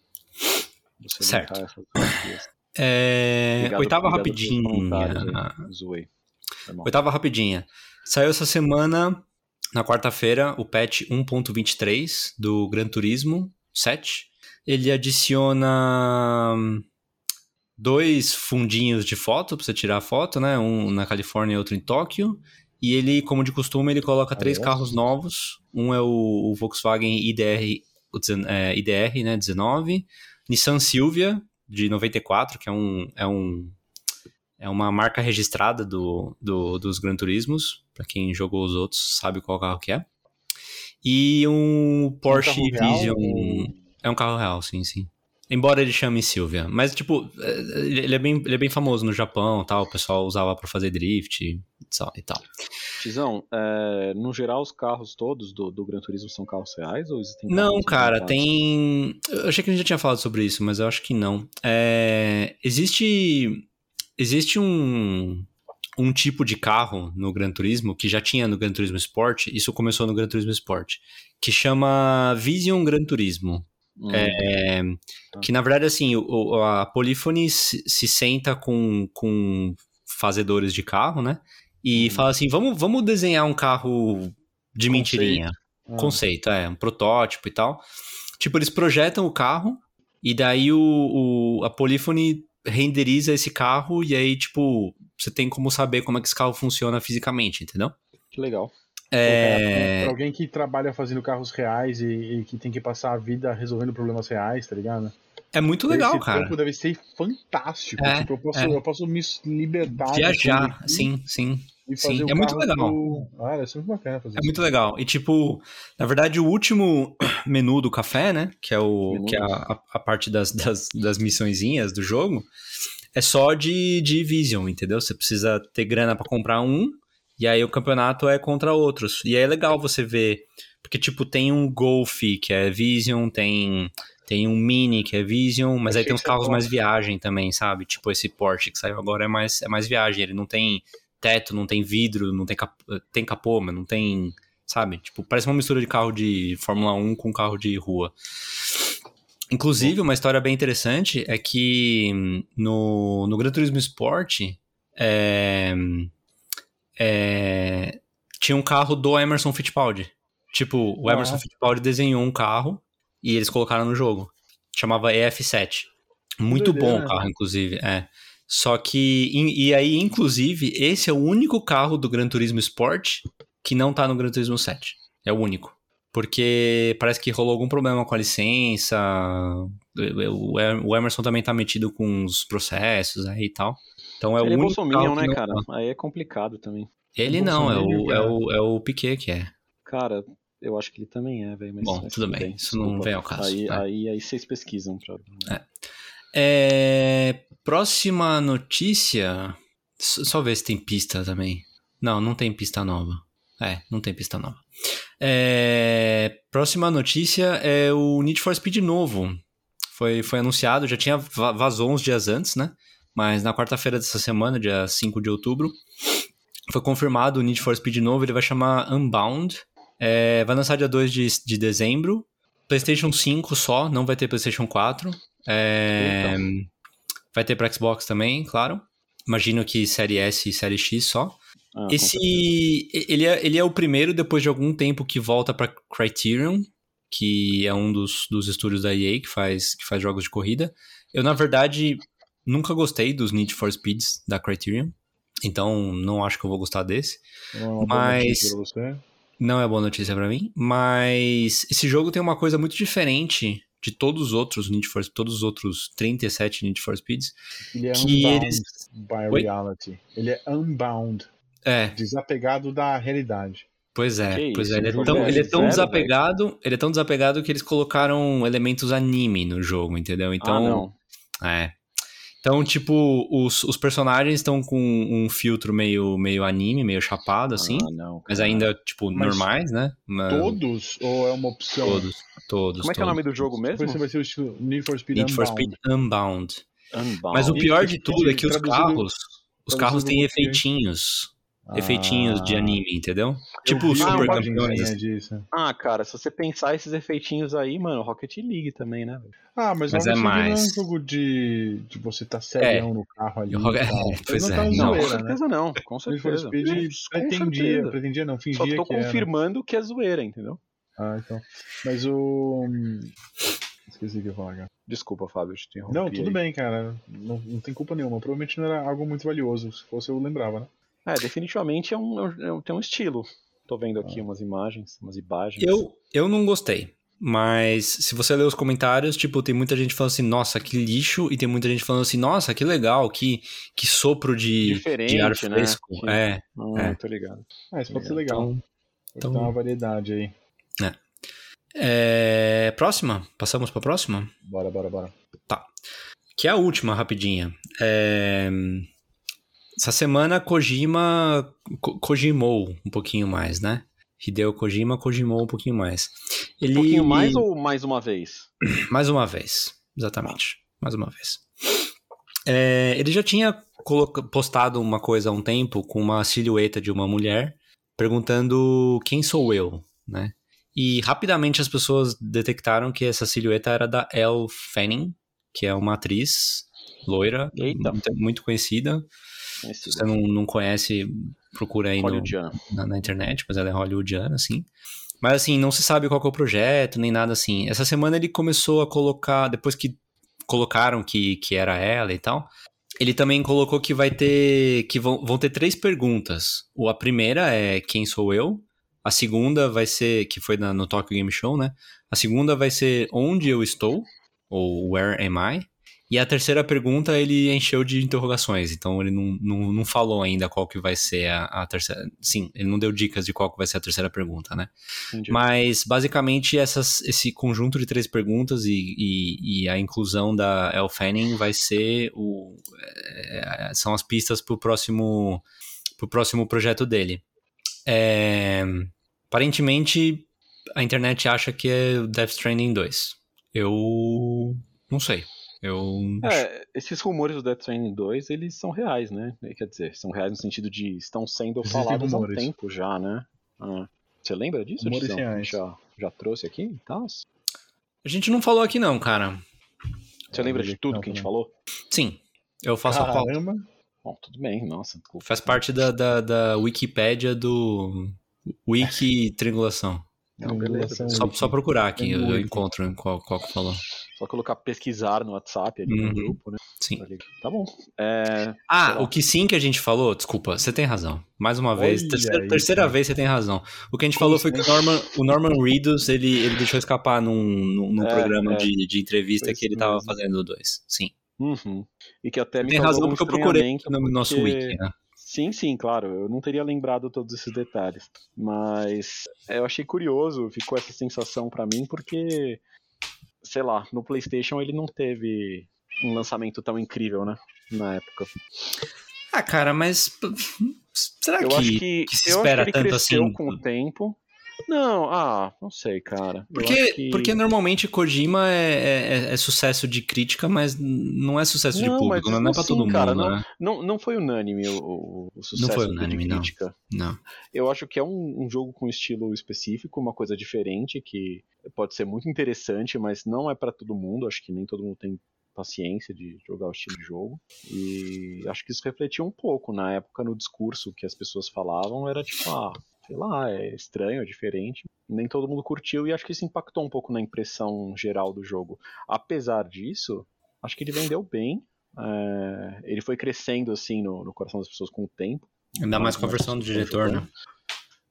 Você Certo. É, Obrigado- oitava obrigado rapidinha. Zoei. Oitava rapidinha. Saiu essa semana, na quarta-feira, o patch 1.23 do Gran Turismo 7. Ele adiciona hum, dois fundinhos de foto pra você tirar a foto, né? Um na Califórnia e outro em Tóquio. E ele, como de costume, ele coloca três Aliás. carros novos. Um é o, o Volkswagen IDR, o é, IDR, né, 19. Nissan Silvia, de 94, que é um, é um é uma marca registrada do, do- dos Gran Turismos. Pra quem jogou os outros, sabe qual carro que é. E um Porsche carro real Vision. ou- É um carro real, sim, sim. Embora ele chame Silvia. Mas, tipo, é, ele é bem, ele é bem famoso no Japão tal. O pessoal usava pra fazer drift e tal. Tizão, é, no geral os carros todos do, do Gran Turismo são carros reais ou existem Não, cara, tem. Eu achei que a gente já tinha falado sobre isso, mas eu acho que não. É, Existe. Existe um. Um tipo de carro no Gran Turismo, que já tinha no Gran Turismo Sport, isso começou no Gran Turismo Sport, que chama Vision Gran Turismo. Hum, É, que na verdade, assim, o- a Polyphony se, se senta com, com fazedores de carro, né? E Uhum. fala assim: vamos, vamos desenhar um carro de mentirinha. Ah, Conceito, é, um protótipo e tal. Tipo, eles projetam o carro e daí o, o- a Polyphony renderiza esse carro e aí, tipo, você tem como saber como é que esse carro funciona fisicamente, entendeu? Que legal. É, Pra alguém que trabalha fazendo carros reais e, e que tem que passar a vida resolvendo problemas reais, tá ligado? é muito legal, Esse cara. trampo deve ser fantástico. É, tipo, eu posso, é. eu posso me libertar Viajar, sim, sim. sim, é muito legal. do- Ah, muito bacana fazer É isso. muito legal. E, tipo, na verdade, o último [coughs] menu do café, né? Que é, o, que é a, a- parte das, das, das missõezinhas do jogo, é só de, de Vision, entendeu? Você precisa ter grana pra comprar um, e aí o campeonato é contra outros. E aí é legal você ver, porque, tipo, tem um Golf que é Vision, tem, tem um Mini que é Vision, mas aí tem uns carros mais viagem também, sabe? Tipo, esse Porsche que saiu agora é mais, é mais viagem, ele não tem teto, não tem vidro, não tem, cap... tem capô, mas não tem. Sabe? Tipo, parece uma mistura de carro de Fórmula 1 com carro de rua. Inclusive, uma história bem interessante é que no, no Gran Turismo Sport é, é, tinha um carro do Emerson Fittipaldi. Tipo, o Emerson Fittipaldi desenhou um carro e eles colocaram no jogo. Chamava EF7. Muito bom o carro, inclusive. É. Só que, e, e aí, inclusive, esse é o único carro do Gran Turismo Sport que não tá no Gran Turismo 7. É o único. Porque parece que rolou algum problema com a licença. O Emerson também tá metido com os processos aí e tal. Então é Ele o é único bolsominion, carro que né, não cara? Aí é complicado também. Ele não, é o, é, o, é o Piquet que é. Cara, eu acho que ele também é, velho. Bom, tudo bem, isso não vem ao caso, Aí, aí, aí vocês pesquisam. Pra... É, próxima notícia. Só ver se tem pista também. Não, não tem pista nova. É, não tem pista nova. É, próxima notícia é o Need for Speed novo. Foi, foi anunciado, já tinha va- vazou uns dias antes, né? Mas na quarta-feira dessa semana, dia 5 de outubro, foi confirmado o Need for Speed novo. Ele vai chamar Unbound. É, vai lançar dia 2 de, de dezembro. PlayStation 5 só, não vai ter PlayStation 4. É, vai ter para Xbox também, claro. Imagino que Série S e Série X só. Ah, Esse. Ele é, ele é o primeiro, depois de algum tempo, que volta para Criterion, que é um dos, dos estúdios da EA que faz, que faz jogos de corrida. Eu, na verdade, nunca gostei dos Need for Speeds da Criterion. Então, não acho que eu vou gostar desse. Não é Mas- notícia pra você. Não é boa notícia pra mim, mas esse jogo tem uma coisa muito diferente de todos os outros Need for todos os outros 37 Need for Speeds, Ele é que unbound eles by Oi? reality. Ele é unbound, é, desapegado da realidade. pois é, Que pois isso, é, ele é jogo tão, é ele é tão zero, desapegado, ele é tão desapegado que eles colocaram elementos anime no jogo, entendeu? Então, ah, não. é. Então, tipo, os, os personagens estão com um filtro meio, meio anime, meio chapado, assim. Ah, não. mas ainda, tipo, Mas normais, né? Mas- Todos ou é uma opção? Todos, todos. Como é que é o nome do jogo mesmo? Depois você vai ser o Need for Speed Need for Unbound. Speed Unbound. Unbound. Mas o pior de tudo é que os carros, os carros têm efeitinhos, Ah, efeitinhinhos de anime, entendeu? eu Tipo vi super campeões. disso. Ah, cara, se você pensar esses efeitinhos aí, mano, Rocket League também, né? Ah, mas, Mas Rocket é League não é um mais. jogo de, de você tá serião no carro ali. [laughs] Tal. é, pois não é, tá não. Com zoeira, né? certeza não, com certeza. Speed Com pretendia, certeza. pretendia não, Só fingia tô que era. confirmando que é zoeira, entendeu? Ah, então. Mas o... Esqueci o que eu ia falar, cara. Desculpa, Fábio, eu te interrompi. Não, tudo aí. bem, cara. Não, não tem culpa nenhuma. Provavelmente não era algo muito valioso. Se fosse, eu lembrava, né? É, definitivamente é um, é um- tem um estilo. Tô vendo aqui umas imagens, umas imagens. Eu, eu não gostei. Mas se você ler os comentários, tipo, tem muita gente falando assim, nossa, que lixo, e tem muita gente falando assim, nossa, que legal, que, que sopro de, Diferente, de ar né? fresco. Que- É, Ah, É. tô ligado. Ah, isso pode ser legal. então, então- dar uma variedade aí. é, próxima, passamos pra próxima? Bora, bora, bora. Que é a última, rapidinha. É, Essa semana, Kojima Ko- Kojimou um pouquinho mais, né? Hideo Kojima Kojimou um pouquinho mais. Ele... Um pouquinho mais ou mais uma vez? [clears throat] Mais uma vez, exatamente. Mais uma vez. É, ele já tinha postado uma coisa há um tempo com uma silhueta de uma mulher perguntando quem sou eu, né? E rapidamente as pessoas detectaram que essa silhueta era da Elle Fanning, que é uma atriz loira, Eita. muito conhecida. Se Esse você não, não conhece, procura aí no, na, na internet, mas ela é hollywoodiana, assim. Mas assim, não se sabe qual é o projeto, nem nada assim. Essa semana ele começou a colocar, depois que colocaram que, que era ela e tal, ele também colocou que vai ter, que vão, vão ter três perguntas. A primeira é quem sou eu? A segunda vai ser, que foi na- no Tokyo Game Show, né? A segunda vai ser onde eu estou? Ou where am I? E a terceira pergunta ele encheu de interrogações, então ele não, não, não falou ainda qual que vai ser a, a terceira. Sim, ele não deu dicas de qual que vai ser a terceira pergunta, né? Entendi. Mas basicamente essas, esse conjunto de três perguntas e, e, e a inclusão da Elle Fanning vai ser o. é, são as pistas pro próximo, pro próximo projeto dele. É, aparentemente a internet acha que é o Death Stranding 2. Eu não sei. Eu. É, esses rumores do Death Stranding 2, eles são reais, né? Quer dizer, são reais no sentido de estão sendo Existem falados há um rumores. tempo já, né? Ah, Você lembra disso, Rumores reais. Já, já trouxe aqui e tal? A gente não falou aqui, não, cara. Você lembra de Não, tudo que a gente falou? Sim. Eu faço a pauta. Caramba. Bom, tudo bem, nossa. desculpa. Faz parte da, da, da Wikipédia do Wiki Triangulação. Não, beleza. Só, só procurar aqui, eu, eu encontro qual que falou. Só colocar pesquisar no WhatsApp ali Uhum. no grupo, né? Sim. Tá bom. É, Ah, o que sim que a gente falou, desculpa, você tem razão. Mais uma vez, Olha terceira, aí, terceira vez você tem razão. O que a gente falou foi que o Norman, o Norman Reedus, ele, ele deixou escapar num, num, É, programa é. De, de entrevista que ele isso tava mesmo. fazendo dois. Sim. uhum. E que até me Tem razão porque eu procurei no nosso porque- wiki, né? Sim, sim, claro. Eu não teria lembrado todos esses detalhes. Mas é, eu achei curioso, ficou essa sensação pra mim, porque, sei lá, no PlayStation ele não teve um lançamento tão incrível, né? Na época. Ah, cara, mas [laughs] será eu que, acho que, que se eu acho espera que ele tanto cresceu assim? com o tempo. Não, ah, não sei, cara. Porque, que- porque normalmente Kojima é, é- é sucesso de crítica, mas não é sucesso de Não, público, mas não é pra assim, todo mundo, cara, né? não, não foi unânime o, o, sucesso foi de unânime, não. crítica. Não. Eu acho que é um, um jogo com estilo específico, uma coisa diferente, que pode ser muito interessante, mas não é pra todo mundo. Acho que nem todo mundo tem paciência de jogar o estilo de jogo. E acho que isso refletiu um pouco na época no discurso que as pessoas falavam. Era tipo, ah, sei lá, é estranho, é diferente. Nem todo mundo curtiu e acho que isso impactou um pouco na impressão geral do jogo. Apesar disso, acho que ele vendeu bem. É, ele foi crescendo assim no, no coração das pessoas com o tempo. Ainda mais com a versão do diretor, né?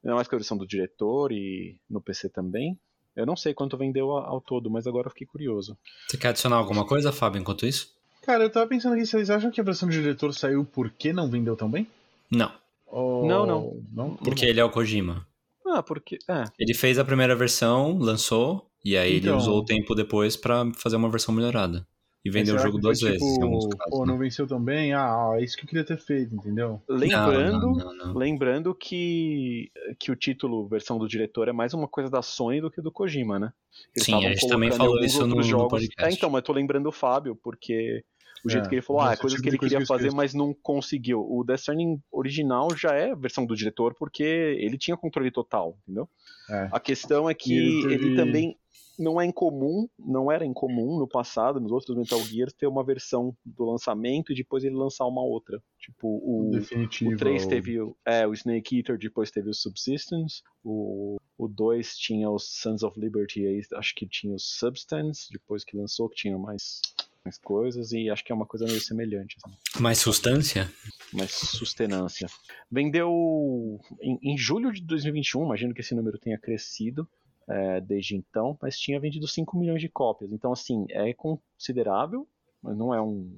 Ainda mais com a versão do diretor e no PC também. Eu não sei quanto vendeu ao todo, mas agora eu fiquei curioso. Você quer adicionar alguma coisa, Fábio, enquanto isso? Cara, eu tava pensando aqui, vocês acham que a versão do diretor saiu porque não vendeu tão bem? Não, Ou- Não, não. não? porque ele é o Kojima. Ah, porque. É, Ele fez a primeira versão, lançou, e aí ele Então- usou o tempo depois pra fazer uma versão melhorada. E vendeu o jogo duas vezes, tipo, casos. Pô, né? não venceu tão bem? Ah, é isso que eu queria ter feito, entendeu? lembrando. Não, não, não, não. Lembrando que, que o título versão do diretor é mais uma coisa da Sony do que do Kojima, né? Eles Sim, a gente também falou isso no- outros no jogos. podcast. É, então, mas eu tô lembrando o Fábio, porque o jeito É, que ele falou, ah, é coisas tipo que ele coisa queria que fazer, mas não conseguiu. O Death Stranding original já é versão do diretor, porque ele tinha controle total, entendeu? É. A questão é que ele ele, também não é incomum, não era incomum no passado, nos outros Metal Gears, ter uma versão do lançamento e depois ele lançar uma outra. Tipo, o, Definitivo. o 3 teve o, é, o Snake Eater, depois teve o Subsistence, o, o 2 tinha os Sons of Liberty, aí acho que tinha o Substance, depois que lançou, que tinha mais, mais coisas, e acho que é uma coisa meio semelhante, assim, Mais substância? mais sustenância. Vendeu em, em julho de 2021, imagino que esse número tenha crescido é, desde então, mas tinha vendido 5 milhões de cópias, então assim, é considerável, mas não é um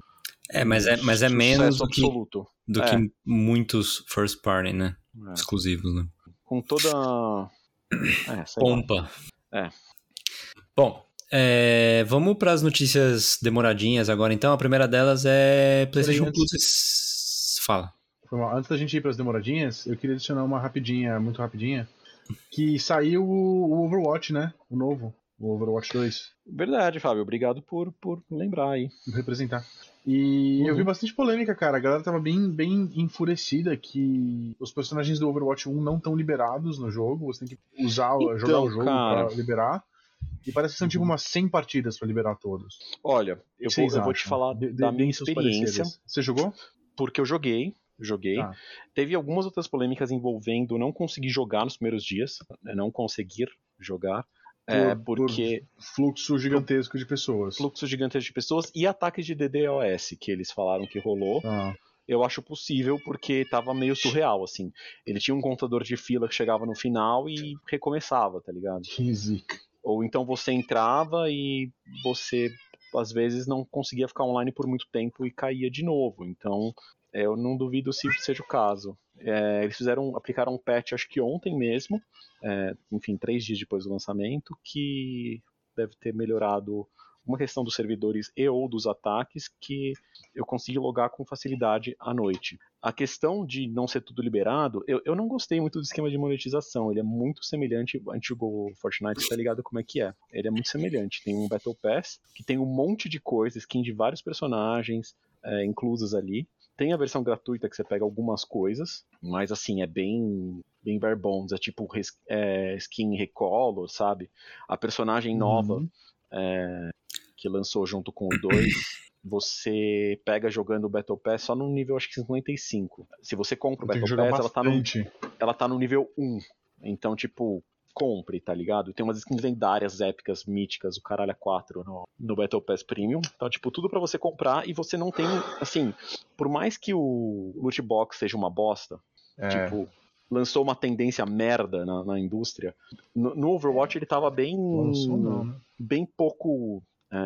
É, mas é, mas é menos do que, absoluto. do É. que muitos first party, né? É. Exclusivos, né? Com toda. [coughs] É. Pompa. É. Bom, é, vamos para as notícias demoradinhas agora. Então, a primeira delas é PlayStation Plus. Fala. Foi mal. Antes da gente ir para as demoradinhas, eu queria adicionar uma rapidinha, muito rapidinha, que saiu o Overwatch, né? O novo, o Overwatch 2, Verdade, Fábio. Obrigado por, por lembrar aí. representar. E eu Uhum. vi bastante polêmica, cara. A galera tava bem, bem enfurecida que os personagens do Overwatch 1 não estão liberados no jogo. Você tem que usar, Então, jogar o jogo cara. pra liberar. E parece que são tipo Uhum. umas 100 partidas pra liberar todos. Olha, eu, vou, eu vou te falar De- da minha experiência. Você jogou? porque eu joguei. Joguei. Tá. Teve algumas outras polêmicas envolvendo não conseguir jogar nos primeiros dias. né, Não conseguir jogar. é, Por- porque Fluxo gigantesco de pessoas. fluxos gigantes de pessoas e ataques de DDoS que eles falaram que rolou. Ah, eu acho possível porque tava meio surreal, assim. Ele tinha um contador de fila que chegava no final e recomeçava, tá ligado? que zica. Ou então você entrava e você às vezes não conseguia ficar online por muito tempo e caía de novo. Então é, eu não duvido se seja o caso. É, eles fizeram, aplicaram um patch acho que ontem mesmo, é, enfim, três dias depois do lançamento, que deve ter melhorado uma questão dos servidores e ou dos ataques que eu consegui logar com facilidade à noite. A questão de não ser tudo liberado, eu, eu não gostei muito do esquema de monetização. Ele é muito semelhante. A gente jogou Fortnite, você tá ligado como é que é. Ele é muito semelhante. Tem um Battle Pass que tem um monte de coisas, skin de vários personagens é, inclusas ali. Tem a versão gratuita que você pega algumas coisas, mas assim, é bem bem bare bones. É tipo é, skin recolor, sabe? A personagem nova uhum. é, que lançou junto com o [coughs] 2, você pega jogando o Battle Pass só no nível acho que 55. Se você compra o Battle Pass, ela tá, no, ela tá no nível 1. Então, tipo, compre, tá ligado? Tem umas skins lendárias, épicas, míticas, o caralho 4 no, no Battle Pass Premium. Então, tipo, tudo para você comprar e você não tem, assim, por mais que o loot box seja uma bosta, é. tipo, lançou uma tendência merda na, na indústria, no, no, Overwatch ele tava bem, não, né? bem pouco, é,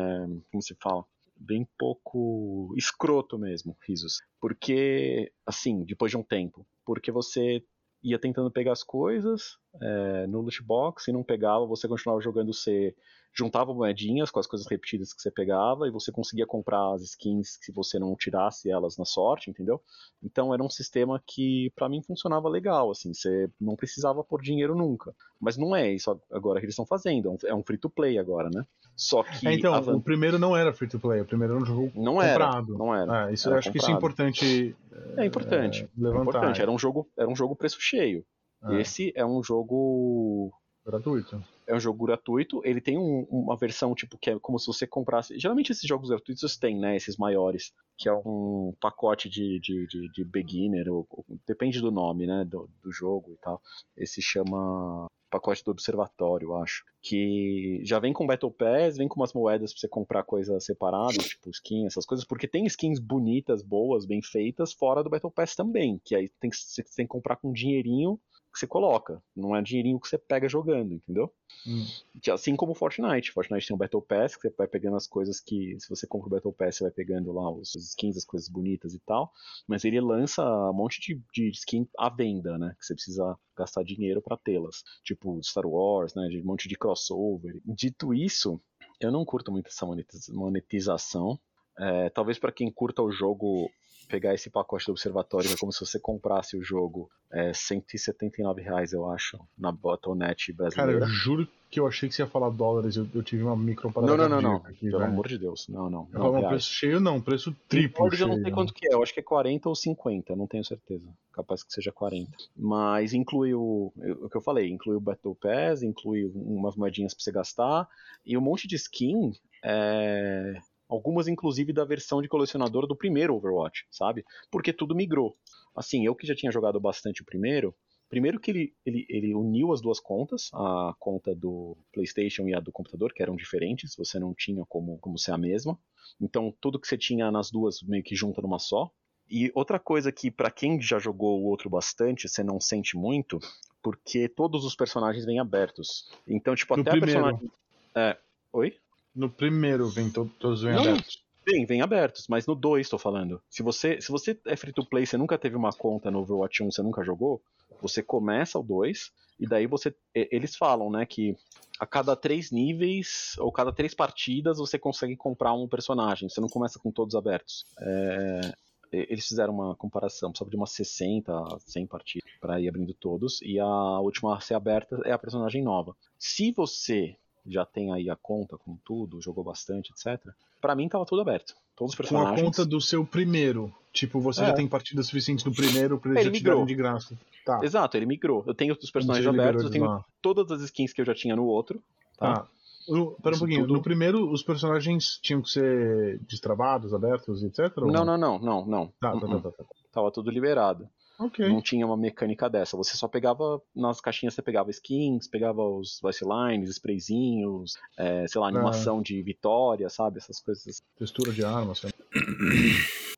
como se fala? Bem pouco escroto mesmo, risos. Porque, assim, depois de um tempo, porque você ia tentando pegar as coisas é, no loot box e não pegava, você continuava jogando C juntava moedinhas com as coisas repetidas que você pegava e você conseguia comprar as skins se você não tirasse elas na sorte, entendeu? Então era um sistema que para mim funcionava legal, assim, você não precisava pôr dinheiro nunca. Mas não é isso agora que eles estão fazendo, é um é free to play agora, né? Só que é, então, o primeiro não era free to play, o primeiro era um jogo não comprado. Era, não era. É, isso eu acho comprado. que isso é importante. É importante. É, levantar. É importante. Era um jogo, era um jogo preço cheio. É. Esse é um jogo gratuito é um jogo gratuito, ele tem um, uma versão tipo que é como se você comprasse. Geralmente esses jogos gratuitos têm, né? Esses maiores, que é um pacote de, de, de, de beginner, ou, ou, depende do nome, né? Do, do jogo e tal. Esse chama pacote do observatório, acho. Que já vem com Battle Pass, vem com umas moedas pra você comprar coisas separadas, tipo skin, essas coisas, porque tem skins bonitas, boas, bem feitas, fora do Battle Pass também. Que aí tem, você tem que comprar com dinheirinho que você coloca, não é dinheirinho que você pega jogando, entendeu? Hum. Assim como Fortnite. Fortnite tem um Battle Pass, que você vai pegando as coisas que, se você compra o Battle Pass, você vai pegando lá os skins, as coisas bonitas e tal, mas ele lança um monte de, de skin à venda, né? Que você precisa gastar dinheiro para tê-las. Tipo Star Wars, né? De um monte de crossover. Dito isso, eu não curto muito essa monetização. É, talvez para quem curta o jogo pegar esse pacote do observatório, é como se você comprasse o jogo é, 179 reais, eu acho, na Botonet brasileira. Cara, eu juro que eu achei que você ia falar dólares, eu, eu tive uma micro Não, não, não, não. Aqui, Pelo velho. amor de Deus, não, não. não, não preço cheio não, preço triplo cheio. Eu não sei quanto que é, eu acho que é 40 ou 50, não tenho certeza. Capaz que seja 40. Mas inclui o, o que eu falei, inclui o Battle Pass, inclui umas moedinhas pra você gastar, e um monte de skin é, Algumas, inclusive, da versão de colecionador do primeiro Overwatch, sabe? Porque tudo migrou. Assim, eu que já tinha jogado bastante o primeiro, primeiro que ele, ele, ele uniu as duas contas, a conta do PlayStation e a do computador, que eram diferentes, você não tinha como, como ser a mesma. Então, tudo que você tinha nas duas meio que junta numa só. E outra coisa que, para quem já jogou o outro bastante, você não sente muito, porque todos os personagens vêm abertos. Então, tipo, no até primeiro. a personagem. É. Oi? No primeiro vem to todos vêm abertos. Vem, vem abertos, mas no 2 estou falando. Se você, se você é free to play, você nunca teve uma conta no Overwatch 1, você nunca jogou, você começa o 2 e daí você eles falam, né, que a cada três níveis ou cada três partidas você consegue comprar um personagem. Você não começa com todos abertos. É, eles fizeram uma comparação, precisava de umas 60, 100 partidas para ir abrindo todos, e a última a ser aberta é a personagem nova. Se você já tem aí a conta com tudo, jogou bastante, etc. Para mim tava tudo aberto. Todos os personagens. Com a conta do seu primeiro. Tipo, você é. já tem partidas suficientes no primeiro pra eles ele já migrou. de graça. Tá. Exato, ele migrou. Eu tenho os personagens abertos, eu tenho lá. todas as skins que eu já tinha no outro. Tá. Ah. No, pera um pouquinho, tudo... no primeiro os personagens tinham que ser destravados, abertos, etc? Não, não, não, não, não. Tá, tá, tá, tá, tá. Tava tudo liberado. Okay. Não tinha uma mecânica dessa. Você só pegava, nas caixinhas você pegava skins, pegava os voice lines, sprayzinhos, é, sei lá, animação é. de vitória, sabe? Essas coisas. Textura de arma, sei [clears throat]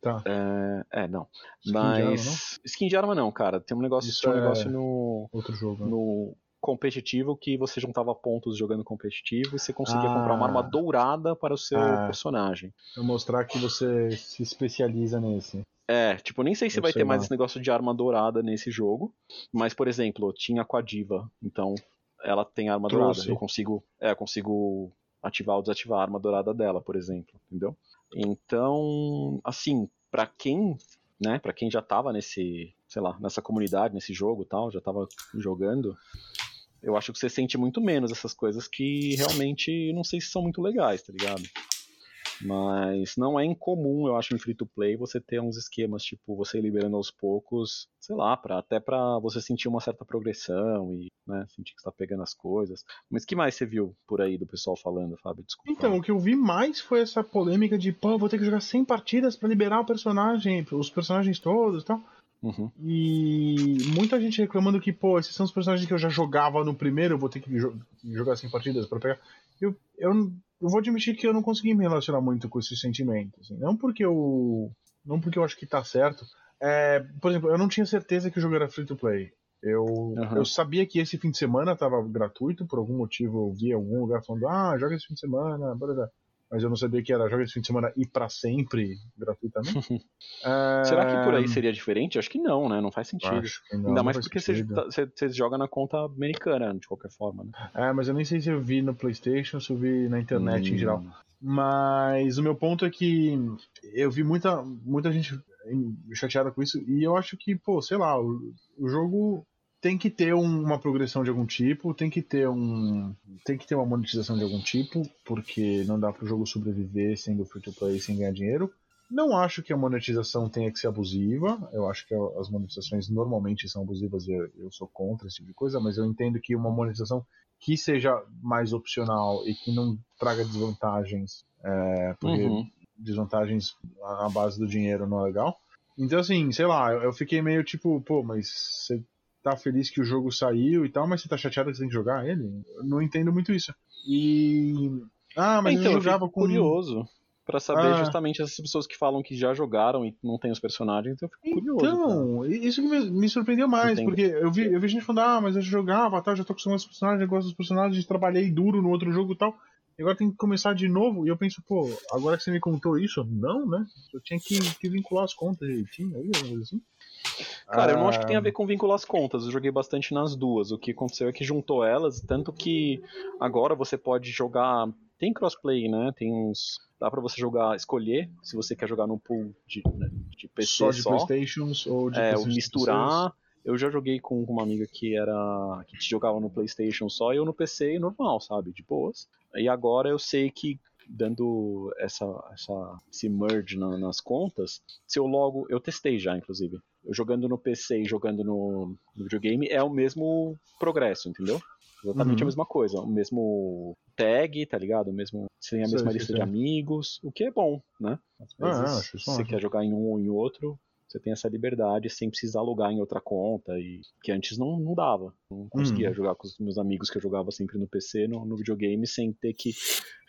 Tá. É, é, não. Skin Mas. De arma, não? Skin de arma não, cara. Tem um negócio, tinha um é negócio no. Outro jogo. Né? No competitivo que você juntava pontos jogando competitivo e você conseguia ah. comprar uma arma dourada para o seu ah. personagem. Pra mostrar que você se especializa nesse. É, tipo, nem sei se vai ter mais esse negócio de arma dourada nesse jogo, mas, por exemplo, tinha com a Diva, então ela tem arma Trouxe. dourada. Eu consigo, é, eu consigo ativar ou desativar a arma dourada dela, por exemplo, entendeu? Então, assim, para quem, né, para quem já tava nesse, sei lá, nessa comunidade, nesse jogo, tal, já tava jogando, eu acho que você sente muito menos essas coisas que realmente não sei se são muito legais, tá ligado? Mas não é incomum, eu acho, em free to play você ter uns esquemas, tipo, você liberando aos poucos, sei lá, pra, até para você sentir uma certa progressão e né, sentir que está pegando as coisas. Mas que mais você viu por aí do pessoal falando, Fábio? Desculpa. Então, o que eu vi mais foi essa polêmica de, pô, vou ter que jogar 100 partidas para liberar o personagem, os personagens todos e tal. Uhum. E muita gente reclamando que, pô, esses são os personagens que eu já jogava no primeiro, eu vou ter que jo jogar 100 partidas para pegar. Eu, eu eu vou admitir que eu não consegui me relacionar muito com esse sentimento. Assim. Não porque eu. Não porque eu acho que tá certo. É, por exemplo, eu não tinha certeza que o jogo era free to play. Eu, uhum. eu sabia que esse fim de semana tava gratuito, por algum motivo eu vi em algum lugar falando, ah, joga esse fim de semana, blá, blá mas eu não sabia que era joga esse fim de semana e para sempre gratuitamente. é... [laughs] Será que por aí seria diferente? Acho que não, né? Não faz sentido. Não, Ainda mais porque você, você, você, joga na conta americana, de qualquer forma, né? É, mas eu nem sei se eu vi no PlayStation, se eu vi na internet hum. em geral. Mas o meu ponto é que eu vi muita, muita gente chateada com isso e eu acho que, pô, sei lá, o, o jogo tem que ter um, uma progressão de algum tipo, tem que ter um. Tem que ter uma monetização de algum tipo, porque não dá para o jogo sobreviver sendo free to play sem ganhar dinheiro. Não acho que a monetização tenha que ser abusiva. Eu acho que as monetizações normalmente são abusivas e eu, eu sou contra esse tipo de coisa, mas eu entendo que uma monetização que seja mais opcional e que não traga desvantagens, é, porque uhum. desvantagens à base do dinheiro não é legal. Então, assim, sei lá, eu fiquei meio tipo, pô, mas você tá feliz que o jogo saiu e tal, mas você tá chateado que você tem que jogar ele? Eu não entendo muito isso. E. Ah, mas então, eu jogava eu com. curioso para saber ah. justamente essas pessoas que falam que já jogaram e não tem os personagens, então eu fico curioso. Então, cara. isso que me, me surpreendeu mais, Entendo. porque eu vi, eu vi gente falando, ah, mas eu jogava, tá, já tô acostumado com os personagens, eu gosto dos personagens, trabalhei duro no outro jogo e tal. E agora tem que começar de novo, e eu penso, pô, agora que você me contou isso, não, né? Eu tinha que, que vincular as contas direitinho, aí, assim. Cara, eu não acho que tem a ver com vincular as contas. Eu joguei bastante nas duas. O que aconteceu é que juntou elas, tanto que agora você pode jogar. Tem crossplay, né? Tem uns. Dá pra você jogar, escolher se você quer jogar no pool de, né, de PC só. De só. Playstations ou de é, misturar. Eu já joguei com uma amiga que era. que jogava no Playstation só e eu no PC normal, sabe? De boas. E agora eu sei que dando essa, essa, esse merge na, nas contas, se eu logo. Eu testei já, inclusive. Jogando no PC e jogando no, no videogame é o mesmo progresso, entendeu? Exatamente uhum. a mesma coisa. O mesmo tag, tá ligado? O mesmo. Você tem a mesma lista de amigos, o que é bom, né? Às ah, vezes, ah, se você quer jogar em um ou em outro, você tem essa liberdade sem precisar logar em outra conta e que antes não, não dava. Não conseguia hum. jogar com os meus amigos que eu jogava sempre no PC, no, no videogame, sem ter que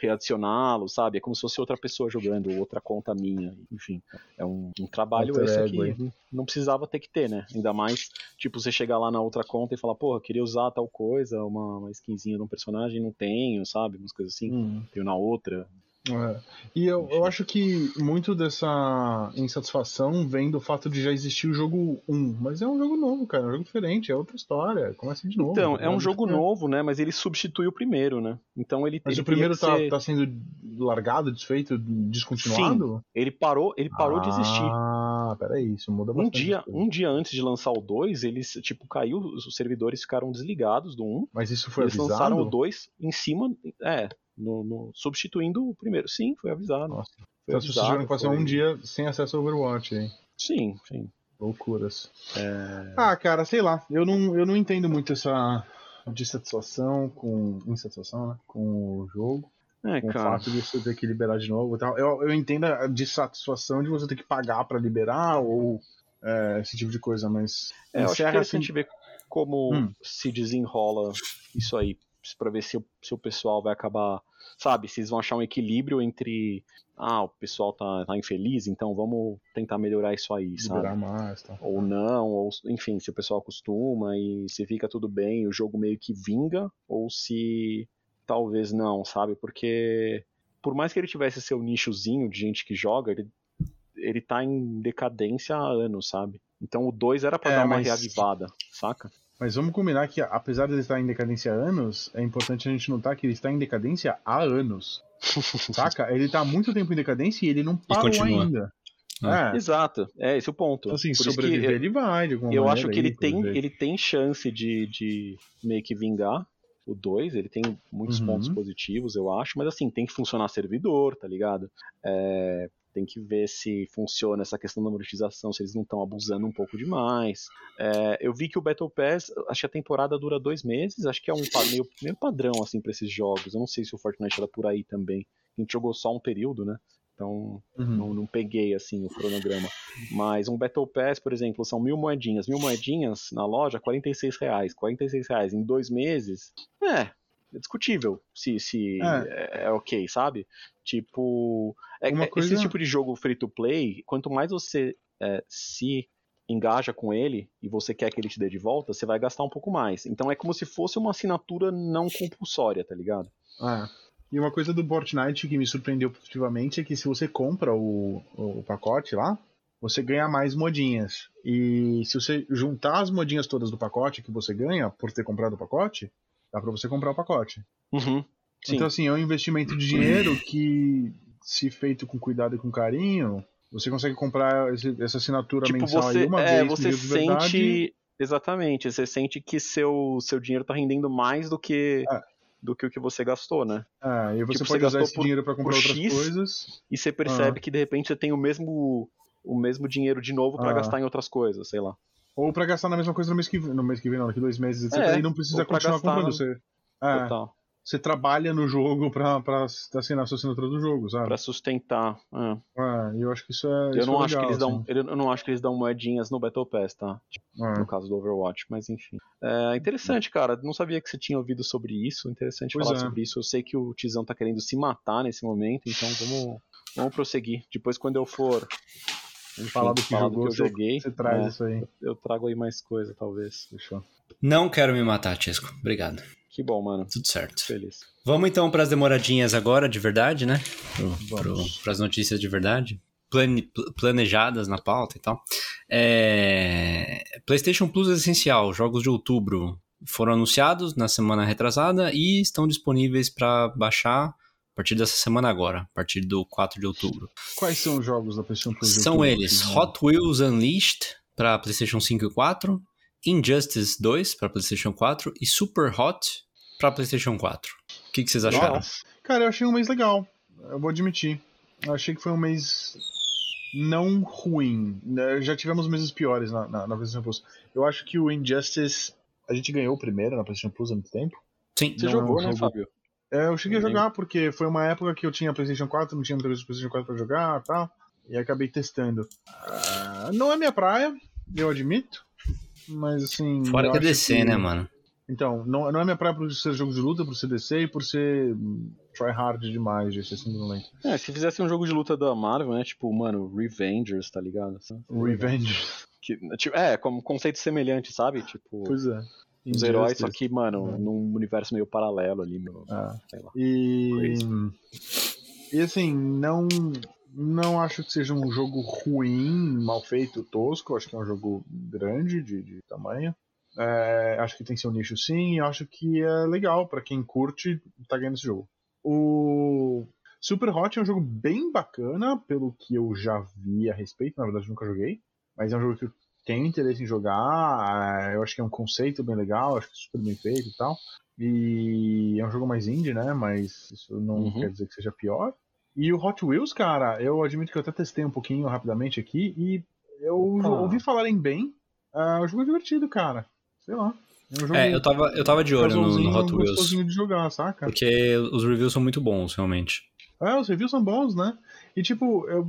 readicioná-lo, sabe? É como se fosse outra pessoa jogando, outra conta minha, enfim. É um, um trabalho esse que não precisava ter que ter, né? Ainda mais, tipo, você chegar lá na outra conta e falar, porra, queria usar tal coisa, uma, uma skinzinha de um personagem, não tenho, sabe? Umas coisas assim, hum. tenho na outra. É. E eu, eu acho que muito dessa insatisfação vem do fato de já existir o jogo 1. Mas é um jogo novo, cara. É um jogo diferente, é outra história. Começa de novo. Então, é um jogo é. novo, né? Mas ele substitui o primeiro, né? Então ele Mas ele o primeiro tá, ser... tá sendo largado, desfeito, descontinuado? Sim, ele parou, ele parou ah, de existir. Ah, peraí, isso muda bastante. Um dia, um dia antes de lançar o 2, eles, tipo, caiu, os servidores ficaram desligados do 1. Mas isso foi eles avisado? lançaram o 2 em cima. É, no, no, substituindo o primeiro. Sim, foi avisado. Nossa. Foi então avisado, vocês tiveram que passar foi... um dia sem acesso ao Overwatch, hein? Sim, sim. Loucuras. É... Ah, cara, sei lá. Eu não, eu não entendo muito essa dissatisfação com. insatisfação, né? Com o jogo. É, com cara. o fato de você ter que liberar de novo e tal. Eu, eu entendo a dissatisfação de você ter que pagar para liberar ou é, esse tipo de coisa, mas. É, eu acho que é assim... a gente vê como hum. se desenrola isso aí para ver se o, se o pessoal vai acabar, sabe, se eles vão achar um equilíbrio entre, ah, o pessoal tá, tá infeliz, então vamos tentar melhorar isso aí, Liberar sabe? Mais, tá. Ou não, ou enfim, se o pessoal acostuma e se fica tudo bem, o jogo meio que vinga, ou se talvez não, sabe? Porque por mais que ele tivesse seu nichozinho de gente que joga, ele, ele tá em decadência há anos, sabe? Então o 2 era para é, dar uma mas... reavivada, saca? Mas vamos combinar que, apesar de ele estar em decadência há anos, é importante a gente notar que ele está em decadência há anos. [laughs] Saca? Ele está há muito tempo em decadência e ele não parou ainda. É. Exato, é esse o ponto. Então, assim, Por sobreviver ele vai, de alguma Eu acho que ele tem, ele tem chance de, de meio que vingar o 2, ele tem muitos uhum. pontos positivos, eu acho, mas assim, tem que funcionar servidor, tá ligado? É, tem que ver se funciona essa questão da monetização, se eles não estão abusando um pouco demais. É, eu vi que o Battle Pass, acho que a temporada dura dois meses, acho que é um meio, meio padrão assim para esses jogos. Eu não sei se o Fortnite era por aí também. A gente jogou só um período, né? Então uhum. não, não, peguei assim o cronograma. Mas um Battle Pass, por exemplo, são mil moedinhas. Mil moedinhas na loja, 46 reais. 46 reais em dois meses. É, é discutível se, se é. é, é ok, sabe? Tipo, é, é coisa... esse tipo de jogo free to play, quanto mais você é, se engaja com ele e você quer que ele te dê de volta, você vai gastar um pouco mais. Então é como se fosse uma assinatura não compulsória, tá ligado? É. E uma coisa do Fortnite que me surpreendeu positivamente é que se você compra o, o pacote lá, você ganha mais modinhas. E se você juntar as modinhas todas do pacote que você ganha por ter comprado o pacote, Dá para você comprar o pacote. Uhum. Então, assim, é um investimento de dinheiro que, se feito com cuidado e com carinho, você consegue comprar essa assinatura tipo, mensal você, aí uma é, vez. Você sente. Exatamente, você sente que seu, seu dinheiro tá rendendo mais do que. É. Do que o que você gastou, né? É, e você tipo, pode você usar esse por, dinheiro para comprar outras X, coisas. E você percebe ah. que de repente você tem o mesmo, o mesmo dinheiro de novo para ah. gastar em outras coisas, sei lá. Ou pra gastar na mesma coisa no mês que, no mês que vem, não, daqui dois meses, etc. É, e não precisa continuar comprando. Você, é, você trabalha no jogo pra, pra assinar a sua assinatura do jogo, sabe? Pra sustentar. É. é eu acho que isso é. Eu, isso não é acho que eles assim. dão, eu não acho que eles dão moedinhas no Battle Pass, tá? É. No caso do Overwatch, mas enfim. É interessante, cara. Não sabia que você tinha ouvido sobre isso. Interessante pois falar é. sobre isso. Eu sei que o Tizão tá querendo se matar nesse momento, então vamos, vamos prosseguir. Depois, quando eu for enfim, falar do que, falar jogou, do que eu joguei. Você traz né? isso aí. Eu trago aí mais coisa, talvez. Fechou. Não quero me matar, Tisco. Obrigado. Que bom, mano. Tudo certo. Feliz. Vamos então para as demoradinhas agora, de verdade, né? Para as notícias de verdade. Plane, planejadas na pauta e tal. É... PlayStation Plus é essencial. Jogos de outubro foram anunciados na semana retrasada e estão disponíveis para baixar a partir dessa semana agora, a partir do 4 de outubro. Quais são os jogos da PlayStation Plus? São outubro, eles Hot Wheels Unleashed para PlayStation 5 e 4, Injustice 2 para PlayStation 4 e Super Hot para PlayStation 4. O que, que vocês acharam? Nossa. Cara, eu achei um mês legal. Eu vou admitir. Eu achei que foi um mês não ruim. Já tivemos meses piores na, na, na PlayStation Plus. Eu acho que o Injustice a gente ganhou o primeiro na PlayStation Plus há muito tempo. Sim. Você não jogou, é um né. Fábio? É, eu cheguei a jogar porque foi uma época que eu tinha PlayStation 4, não tinha muita coisa PlayStation 4 pra jogar e tal. E acabei testando. Uh, não é minha praia, eu admito. Mas assim. Fora que é DC, que... né, mano? Então, não, não é minha praia por ser jogo de luta, por ser DC e por ser try hard demais, de ser simplesmente. É, se fizesse um jogo de luta da Marvel, né? Tipo, mano, Revengers, tá ligado? Revengers. Que, tipo, é, como conceito semelhante, sabe? Tipo. Pois é. Os heróis, só que, mano, num universo meio paralelo ali, meu, ah. sei lá. E. E assim, não. Não acho que seja um jogo ruim, mal feito, tosco. Acho que é um jogo grande de, de tamanho. É, acho que tem seu nicho sim, e acho que é legal para quem curte tá ganhando esse jogo. O Super Hot é um jogo bem bacana, pelo que eu já vi a respeito, na verdade nunca joguei, mas é um jogo que eu tenho interesse em jogar, é, eu acho que é um conceito bem legal, acho que é super bem feito e tal. E é um jogo mais indie, né? Mas isso não uhum. quer dizer que seja pior. E o Hot Wheels, cara, eu admito que eu até testei um pouquinho rapidamente aqui e eu ouvi falarem bem. Uh, o jogo é divertido, cara. Sei lá. É, um jogo é eu tava, eu tava de olho no, no Hot Wheels. de jogar, saca? Porque os reviews são muito bons, realmente. É, os reviews são bons, né? E tipo, eu,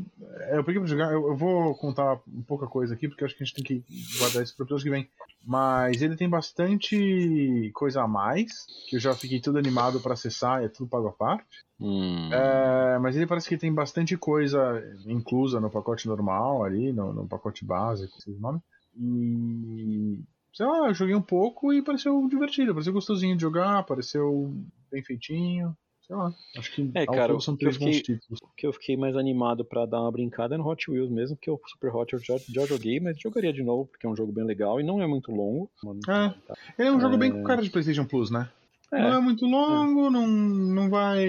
eu peguei pra jogar, eu, eu, vou contar pouca coisa aqui, porque eu acho que a gente tem que guardar isso para pessoas que vêm. Mas ele tem bastante coisa a mais, que eu já fiquei tudo animado para acessar, é tudo pago a parte. Hum. É, mas ele parece que tem bastante coisa inclusa no pacote normal ali, no, no pacote básico, esses nomes. E sei lá, eu joguei um pouco e pareceu divertido, pareceu gostosinho de jogar, pareceu bem feitinho sei lá, acho que É, cara, são o três bons fiquei- títulos. O que eu fiquei mais animado pra dar uma brincada é no Hot Wheels mesmo, que o Super Hot eu já, já joguei, mas jogaria de novo, porque é um jogo bem legal e não é muito longo. É. Ele é um jogo bem com cara de PlayStation Plus, né? É, Não é muito longo, não, não vai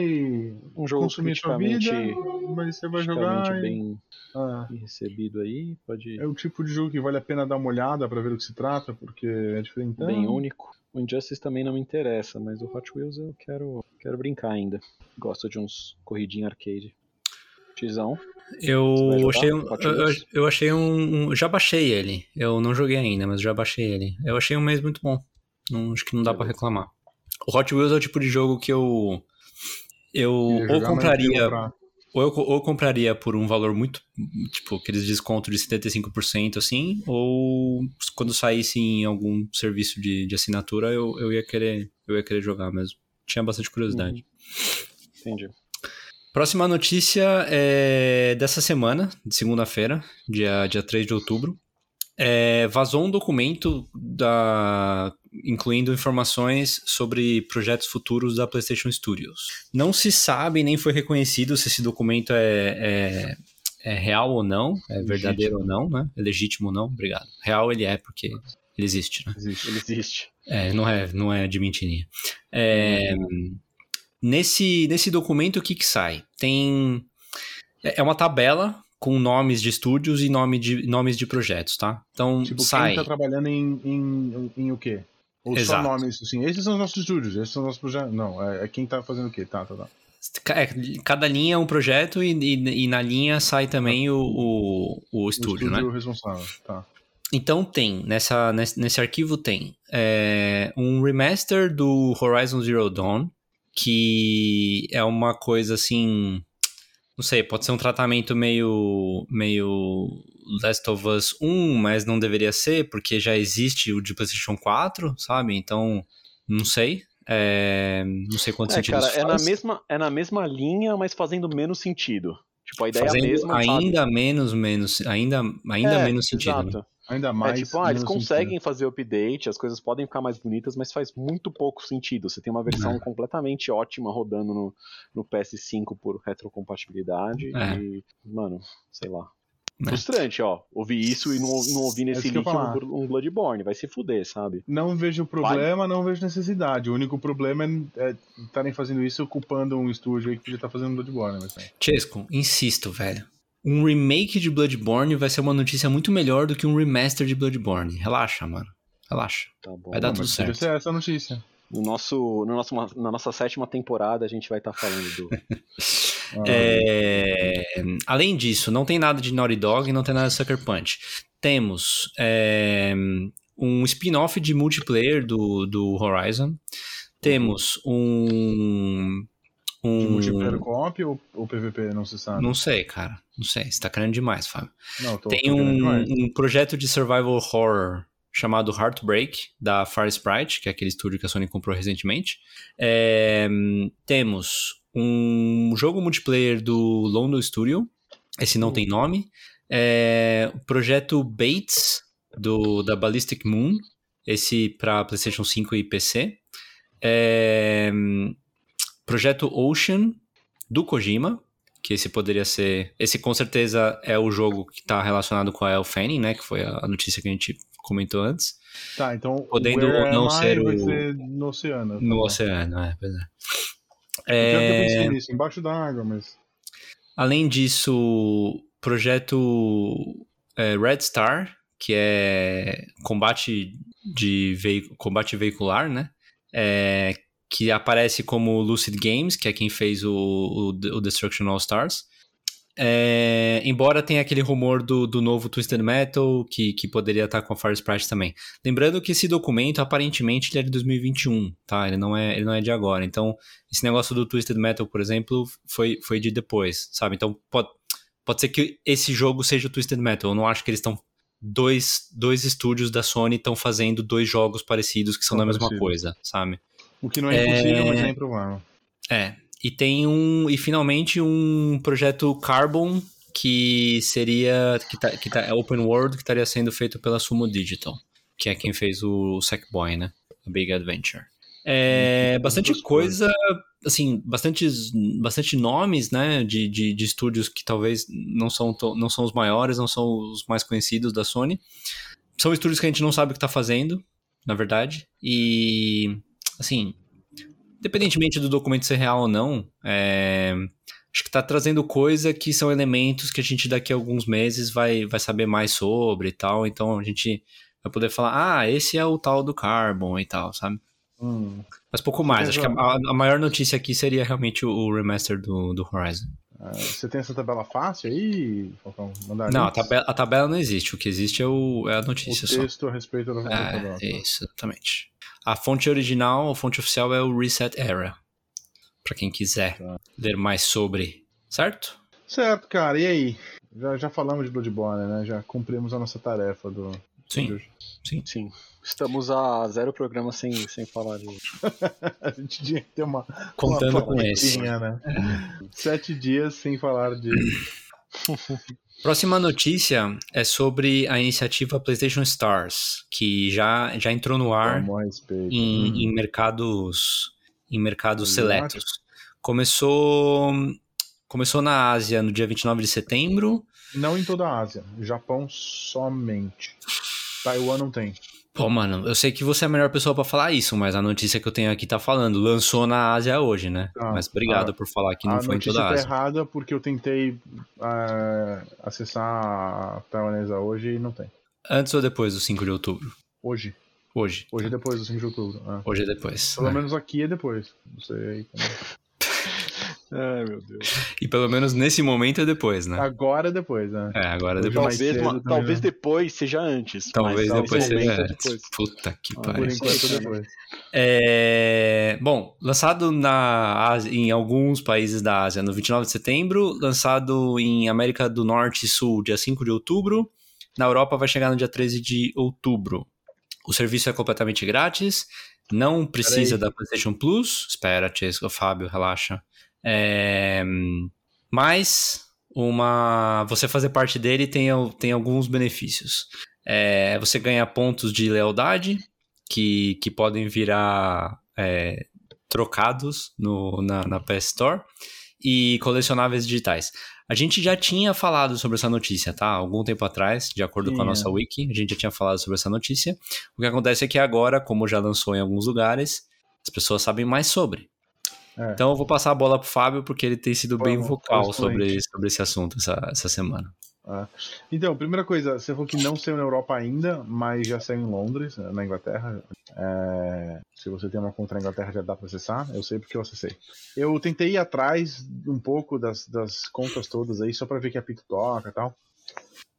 um jogo consumir sua vida, mas você vai jogar. e- bem, recebido aí, pode é o tipo de jogo que vale a pena dar uma olhada pra ver do que se trata, porque é diferente. bem único. O Injustice também não me interessa, mas o Hot Wheels eu quero, quero brincar ainda. Gosto de uns corridinha arcade. Tizão. Eu achei, um, eu, eu- eu achei um, um- Já baixei ele. Eu não joguei ainda, mas já baixei ele. Eu achei um mês muito bom. Não, acho que não dá pra Beleza. reclamar. O Hot Wheels é o tipo de jogo que eu. Eu Queria ou compraria. Ou eu, ou eu compraria por um valor muito. Tipo, aqueles descontos de 75% assim. Ou quando saísse em algum serviço de, de assinatura, eu, eu, ia querer, eu ia querer jogar mesmo. Tinha bastante curiosidade. Entendi. Próxima notícia é dessa semana, de segunda-feira, dia, dia 3 de outubro. É, vazou um documento da, incluindo informações sobre projetos futuros da PlayStation Studios. Não se sabe nem foi reconhecido se esse documento é, é, é real ou não, é verdadeiro ou não, né? É legítimo ou não, obrigado. Real ele é, porque ele existe, né? Existe. Ele existe. É, não é, não é de mentirinha. É, nesse, nesse documento, o que que sai? Tem... É uma tabela com nomes de estúdios e nome de, nomes de projetos, tá? Então, Tipo, sai... quem tá trabalhando em, em, em o quê? Ou Exato. só nomes, assim, esses são os nossos estúdios, esses são os nossos projetos. Não, é, é quem tá fazendo o quê? Tá, tá, tá. É, cada linha é um projeto e, e- e na linha sai também o, o, o O estúdio, né? responsável, tá. Então tem, nessa, nesse, nesse arquivo tem é, um remaster do Horizon Zero Dawn, que é uma coisa assim, não sei, pode ser um tratamento meio, meio Last of Us 1, mas não deveria ser, porque já existe o de PlayStation 4, sabe? Então, não sei. é, não sei quanto É, sentido cara, isso é na, faz. mesma, é na mesma linha, mas fazendo menos sentido. Tipo, a ideia é a Fazendo mesma, sabe? ainda menos, menos, ainda, ainda É, menos sentido. né? Ainda mais. é tipo, ah, eles conseguem fazer update, as coisas podem ficar mais bonitas, mas faz muito pouco sentido. Você tem uma versão É. completamente ótima rodando no, no PS5 por retrocompatibilidade É. e, mano, sei lá. É. Frustrante, ó. Ouvir isso e não, não ouvir nesse isso que eu link um, um Bloodborne. Vai se fuder, sabe? Não vejo problema, não vejo necessidade. O único problema é estarem fazendo isso ocupando um estúdio aí que podia estar fazendo Bloodborne. Mas, é. Chesco, insisto, velho. Um remake de Bloodborne vai ser uma notícia muito melhor do que um remaster de Bloodborne. Relaxa, mano. Relaxa. Tá bom. Vai dar tudo certo. essa a notícia. No nosso, no nosso, na nossa sétima temporada, a gente vai estar falando do. [laughs] Ah, É, Além disso, não tem nada de Naughty Dog, não tem nada de Sucker Punch. Temos é, um spin-off de multiplayer do, do Horizon. Temos um. De um multiplayer co-op ou, ou PVP, não se sabe. não sei, cara. Não sei. Você tá querendo demais, Fábio. Não, tô, Tem tô um, um projeto de survival horror chamado Heartbreak, da Far Sprite, que é aquele estúdio que a Sony comprou recentemente. É, temos um jogo multiplayer do London Studio, esse não tem nome. É, o projeto Bates, do, da Ballistic Moon, esse para PlayStation 5 e PC. É, projeto Ocean, do Kojima, que esse poderia ser. Esse com certeza é o jogo que está relacionado com a El Fanning, né? Que foi a notícia que a gente comentou antes. Tá, então. podendo não ser vai o- ser no oceano. tá No bom. oceano, é, pois é. Eu já É, nisso, embaixo da água, mas. além disso, projeto é, Red Star, que é combate de veicu- combate veicular, né? É, que aparece como Lucid Games, que é quem fez o, o, o Destruction All Stars. É, embora tenha aquele rumor do, do novo Twisted Metal, que, que poderia estar com a Fire Sprite também. Lembrando que esse documento, aparentemente, ele é de 2021, tá? Ele não é, ele não é de agora. Então, esse negócio do Twisted Metal, por exemplo, foi, foi de depois, sabe? Então, pode, pode ser que esse jogo seja o Twisted Metal. Eu não acho que eles estão... Dois, dois estúdios da Sony estão fazendo dois jogos parecidos que são São da mesma parecidos. coisa, sabe? O que não é impossível, mas é improvável. É. E tem um. E finalmente um projeto Carbon que seria. que, tá, que tá, é open world, que estaria sendo feito pela Sumo Digital, que é quem fez o Sackboy, né? A Big Adventure. É, bastante coisa, assim, bastantes, bastante nomes, né, de, de, de estúdios que talvez não são, não são os maiores, não são os mais conhecidos da Sony. São estúdios que a gente não sabe o que está fazendo, na verdade. E, assim, independentemente do documento ser real ou não, é, acho que está trazendo coisa que são elementos que a gente daqui a alguns meses vai, vai saber mais sobre e tal. Então a gente vai poder falar, ah, esse é o tal do Carbon e tal, sabe? Hum. Mas pouco mais. Acho que a, a, maior notícia aqui seria realmente o, o remaster do, do Horizon. Uh, você tem essa tabela fácil aí, Falcão? não, a tabela, a tabela, não existe. O que existe é, o, é a notícia o texto só. a respeito da é, tabela. Isso, exatamente. A fonte original, a fonte oficial é o Reset Era. Pra quem quiser tá. ler mais sobre. Certo? Certo, cara. E aí? Já, já falamos de Bloodborne, né? Já cumprimos a nossa tarefa do. Sim. Sim. Sim. Estamos a zero programa sem, sem falar de. [laughs] a gente tinha que ter uma. Contando uma com esse. Né? [laughs] Sete dias sem falar de. [laughs] Próxima notícia é sobre a iniciativa PlayStation Stars, que já, já entrou no ar em, hum. em, mercados em mercados seletos. Começou começou na Ásia no dia 29 de setembro. Não em toda a Ásia, Japão somente. Taiwan não tem. Pô, mano, eu sei que você é a melhor pessoa para falar isso, mas a notícia que eu tenho aqui tá falando, lançou na Ásia hoje, né? Ah, mas obrigado ah, por falar que não foi em toda a Ásia. A tá errada porque eu tentei uh, acessar a taiwanesa hoje e não tem. Antes ou depois do 5 de outubro? Hoje. Hoje. Hoje é depois do 5 de outubro. É. Hoje é depois. Pelo é. menos aqui é depois. Não sei aí como Ai, meu Deus. E pelo menos nesse momento é depois, né? Agora é depois, né? É, agora é depois. Talvez, uma, talvez depois seja antes. Talvez depois seja antes. Depois. Puta que pariu. Por enquanto depois. É... Bom, lançado na Ásia, em alguns países da Ásia no 29 de setembro, lançado em América do Norte e Sul dia 5 de outubro, na Europa vai chegar no dia 13 de outubro. O serviço é completamente grátis, não precisa da PlayStation Plus. Espera, Chesco, Fábio, relaxa. É, mas uma, você fazer parte dele tem, tem alguns benefícios. É, você ganha pontos de lealdade que, que podem virar é, trocados no, na, na PS Store e colecionáveis digitais. A gente já tinha falado sobre essa notícia, tá? Algum tempo atrás, de acordo Sim, com a nossa wiki, a gente já tinha falado sobre essa notícia. O que acontece é que agora, como já lançou em alguns lugares, as pessoas sabem mais sobre. É. Então eu vou passar a bola pro Fábio, porque ele tem sido bem vocal sobre, sobre esse assunto essa, essa semana. Ah. Então, primeira coisa, você falou que não saiu na Europa ainda, mas já saiu em Londres, na Inglaterra. É... se você tem uma conta na Inglaterra, já dá para acessar. Eu sei porque eu acessei. Eu tentei ir atrás um pouco das, das contas todas aí, só para ver que a Pito toca e tal.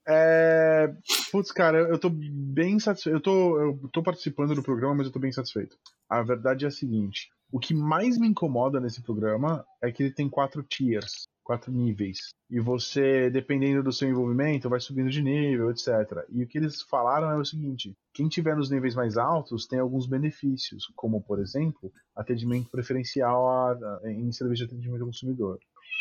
É... Putz, cara, eu, tô bem satisfeito. Eu tô, eu tô participando do programa, mas eu tô bem satisfeito. A verdade é a seguinte: o que mais me incomoda nesse programa é que ele tem quatro tiers, quatro níveis. E você, dependendo do seu envolvimento, vai subindo de nível, etc. E o que eles falaram é o seguinte: quem tiver nos níveis mais altos tem alguns benefícios, como, por exemplo, atendimento preferencial a, a, em serviço de atendimento ao consumidor.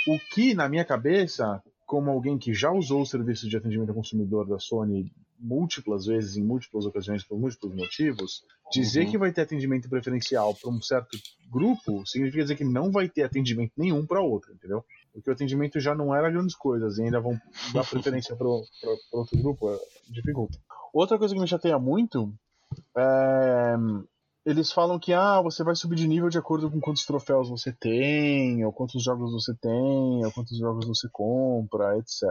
O que, na minha cabeça, como alguém que já usou o serviço de atendimento ao consumidor da Sony múltiplas vezes, em múltiplas ocasiões, por múltiplos motivos, dizer uhum. que vai ter atendimento preferencial para um certo grupo significa dizer que não vai ter atendimento nenhum para outro, entendeu? Porque o atendimento já não era grandes coisas e ainda vão dar preferência para outro grupo, é, dificulta. Outra coisa que me chateia muito é. Eles falam que ah, você vai subir de nível de acordo com quantos troféus você tem, ou quantos jogos você tem, ou quantos jogos você compra, etc.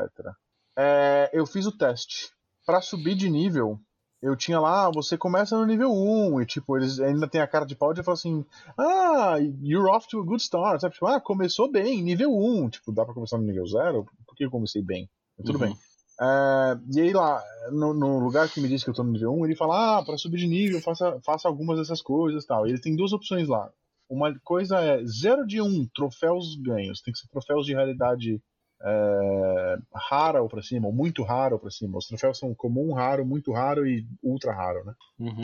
É, eu fiz o teste para subir de nível, eu tinha lá, você começa no nível 1, e tipo, eles ainda tem a cara de pau de falar assim, ah, you're off to a good start, sabe? Tipo, ah, começou bem, nível 1, tipo, dá pra começar no nível 0? Por que eu comecei bem? Mas tudo uhum. bem. É, e aí lá, no, no, lugar que me diz que eu tô no nível 1, ele fala, ah, pra subir de nível, faça, faça algumas dessas coisas e tal. E ele tem duas opções lá. Uma coisa é 0 de 1, troféus ganhos, tem que ser troféus de realidade é, rara ou para cima, ou muito raro para cima. Os troféus são comum, raro, muito raro e ultra raro, né? Uhum.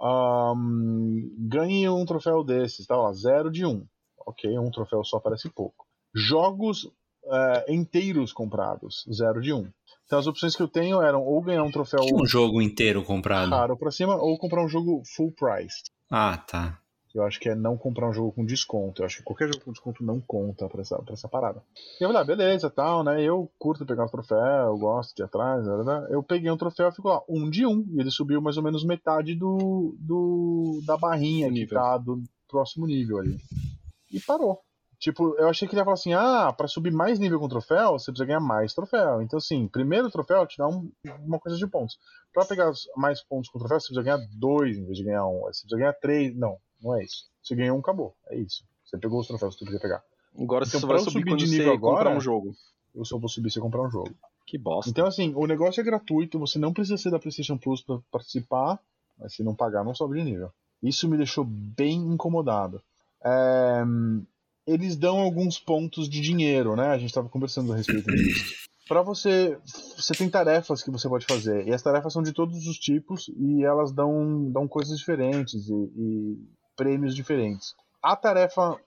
Um, ganhe um troféu desses, tá lá, 0 de 1. Um. Ok, um troféu só parece pouco. Jogos é, inteiros comprados, 0 de 1. Um. Então as opções que eu tenho eram ou ganhar um troféu. um jogo inteiro comprado? Raro pra cima, ou comprar um jogo full price. Ah, tá. Eu acho que é não comprar um jogo com desconto. Eu acho que qualquer jogo com desconto não conta pra essa, pra essa parada. E eu falei, ah, beleza, tal, né? Eu curto pegar os troféus, eu gosto de ir atrás, né, né, né? Eu peguei um troféu e ficou lá, um de um. E ele subiu mais ou menos metade do, do da barrinha que tá do próximo nível ali. E parou. Tipo, eu achei que ele ia falar assim: ah, pra subir mais nível com troféu, você precisa ganhar mais troféu. Então, assim, primeiro troféu te dá um, uma coisa de pontos. Pra pegar mais pontos com troféu, você precisa ganhar dois em vez de ganhar um. Você precisa ganhar três. Não, não é isso. Você ganhou um, acabou. É isso. Você pegou os troféus que você podia pegar. Agora então, você vai subir, subir de nível agora, um jogo. Eu só vou subir se eu comprar um jogo. Que bosta. Então, assim, o negócio é gratuito, você não precisa ser da PlayStation Plus pra participar, mas se não pagar, não sobe de nível. Isso me deixou bem incomodado. É eles dão alguns pontos de dinheiro, né? A gente estava conversando a respeito disso. Para você, você tem tarefas que você pode fazer e as tarefas são de todos os tipos e elas dão, dão coisas diferentes e, e prêmios diferentes. A tarefa,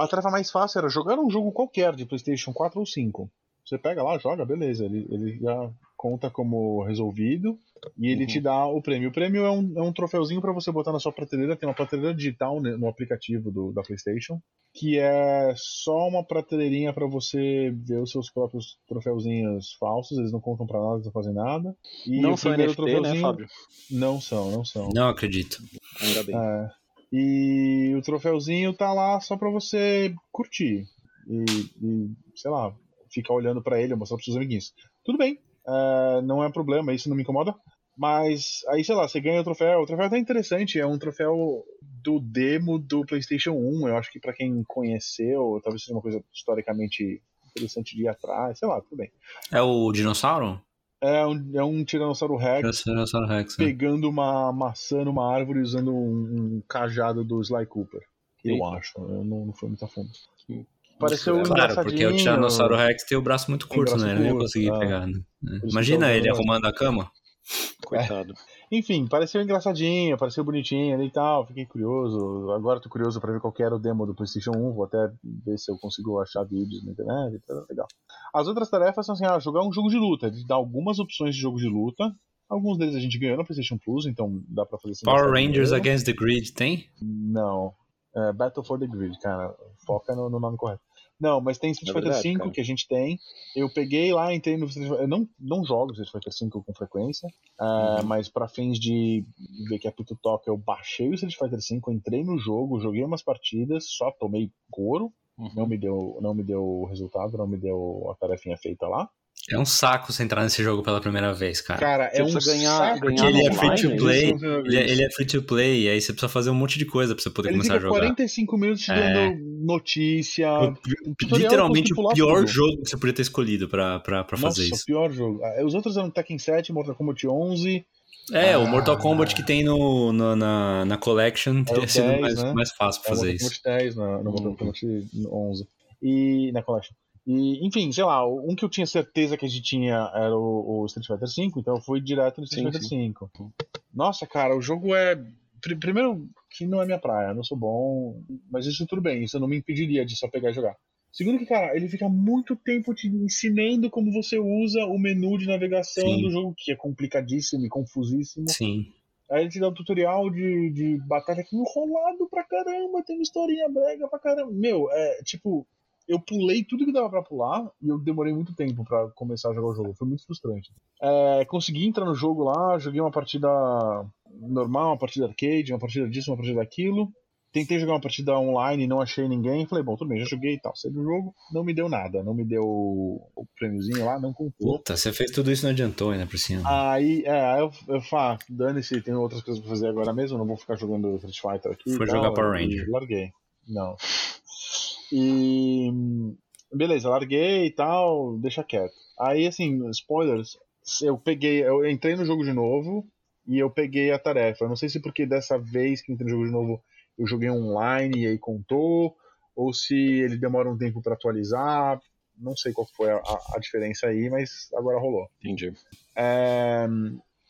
a tarefa mais fácil era jogar um jogo qualquer de PlayStation 4 ou 5. Você pega lá, joga, beleza, ele, ele já conta como resolvido e ele uhum. te dá o prêmio. O prêmio é um, é um troféuzinho para você botar na sua prateleira. Tem uma prateleira digital no aplicativo do, da PlayStation, que é só uma prateleirinha para você ver os seus próprios troféuzinhos falsos. Eles não contam para nada, não fazem nada. E não são NFT, né, Fábio? Não são, não são. Não acredito. Ainda bem. É. E o troféuzinho tá lá só para você curtir. E, e, sei lá, ficar olhando para ele, mostrar pros seus amiguinhos. Tudo bem, uh, não é problema, isso não me incomoda. Mas aí, sei lá, você ganha o troféu. O troféu é até interessante, é um troféu do demo do PlayStation 1. Eu acho que para quem conheceu, talvez seja uma coisa historicamente interessante de ir atrás, sei lá, tudo bem. É o dinossauro? É um, é um Tiranossauro Rex, Tiranossauro Rex é. pegando uma maçã numa árvore usando um, um cajado do Sly Cooper. Eu Eita. acho, eu não, não fui muito a fundo. Pareceu um Claro, porque o Tiranossauro Rex tem o braço muito curto, braço né? Curto, eu não ia conseguir ah. pegar. Né? Imagina ele arrumando a cama. Coitado. É. Enfim, pareceu engraçadinho, pareceu bonitinho e tal. Fiquei curioso. Agora tô curioso para ver qual era o demo do PlayStation 1. Vou até ver se eu consigo achar vídeos na internet. Tá legal. As outras tarefas são assim: ah, jogar um jogo de luta. Ele dá algumas opções de jogo de luta. Alguns deles a gente ganhou no PlayStation Plus, então dá pra fazer Power Rangers Against the Grid tem? Não. É Battle for the Grid, cara. Foca no, no nome correto. Não, mas tem Street é Fighter V que a gente tem. Eu peguei lá, entrei no Street Fighter. Eu não, não jogo Street Fighter V com frequência, uh, uhum. mas para fins de ver que é muito top, eu baixei o Street Fighter V, entrei no jogo, joguei umas partidas, só tomei couro. Uhum. Não me deu não me deu resultado, não me deu a tarefinha feita lá. É um saco você entrar nesse jogo pela primeira vez, cara. Cara, é um ganhar, saco. Porque ele é free to play. Ele é, ele é, free to play, e aí você precisa fazer um monte de coisa pra você poder ele começar a jogar. 45 minutos te é. dando notícia. O, literalmente o pior jogo que você podia ter escolhido pra, pra, pra fazer Nossa, isso. o pior jogo. Ah, os outros eram Tekken 7, Mortal Kombat 11. É, ah, o Mortal Kombat que tem no, no na, na Collection teria é sido 10, mais, né? mais fácil pra é fazer isso. Mortal Kombat 10 no, no Mortal Kombat 11. E na Collection. E, enfim, sei lá, um que eu tinha certeza que a gente tinha era o, o Street Fighter V, então eu fui direto no Street sim, Fighter V. Nossa, cara, o jogo é. Primeiro, que não é minha praia, não sou bom, mas isso tudo bem, isso não me impediria de só pegar e jogar. Segundo que, cara, ele fica muito tempo te ensinando como você usa o menu de navegação Sim. do jogo, que é complicadíssimo e confusíssimo. Sim. Aí ele te dá um tutorial de, de batalha que enrolado pra caramba, tem uma historinha brega pra caramba. Meu, é tipo, eu pulei tudo que dava para pular e eu demorei muito tempo para começar a jogar o jogo. Foi muito frustrante. É, consegui entrar no jogo lá, joguei uma partida normal, uma partida arcade, uma partida disso, uma partida daquilo. Tentei jogar uma partida online e não achei ninguém. Falei, bom, tudo bem, já joguei e tal. Saí do jogo, não me deu nada. Não me deu o prêmiozinho lá, não contou. Puta, você fez tudo isso e não adiantou ainda por cima. Aí, é, aí eu, eu falo, ah, dane-se, tem outras coisas pra fazer agora mesmo, não vou ficar jogando Street Fighter aqui. Foi jogar Power Ranger. Larguei. Não. E beleza, larguei e tal, deixa quieto. Aí assim, spoilers, eu peguei, eu entrei no jogo de novo e eu peguei a tarefa. Eu não sei se porque dessa vez que entrei no jogo de novo eu joguei online e aí contou, ou se ele demora um tempo para atualizar. Não sei qual foi a, a, diferença aí, mas agora rolou. Entendi. É,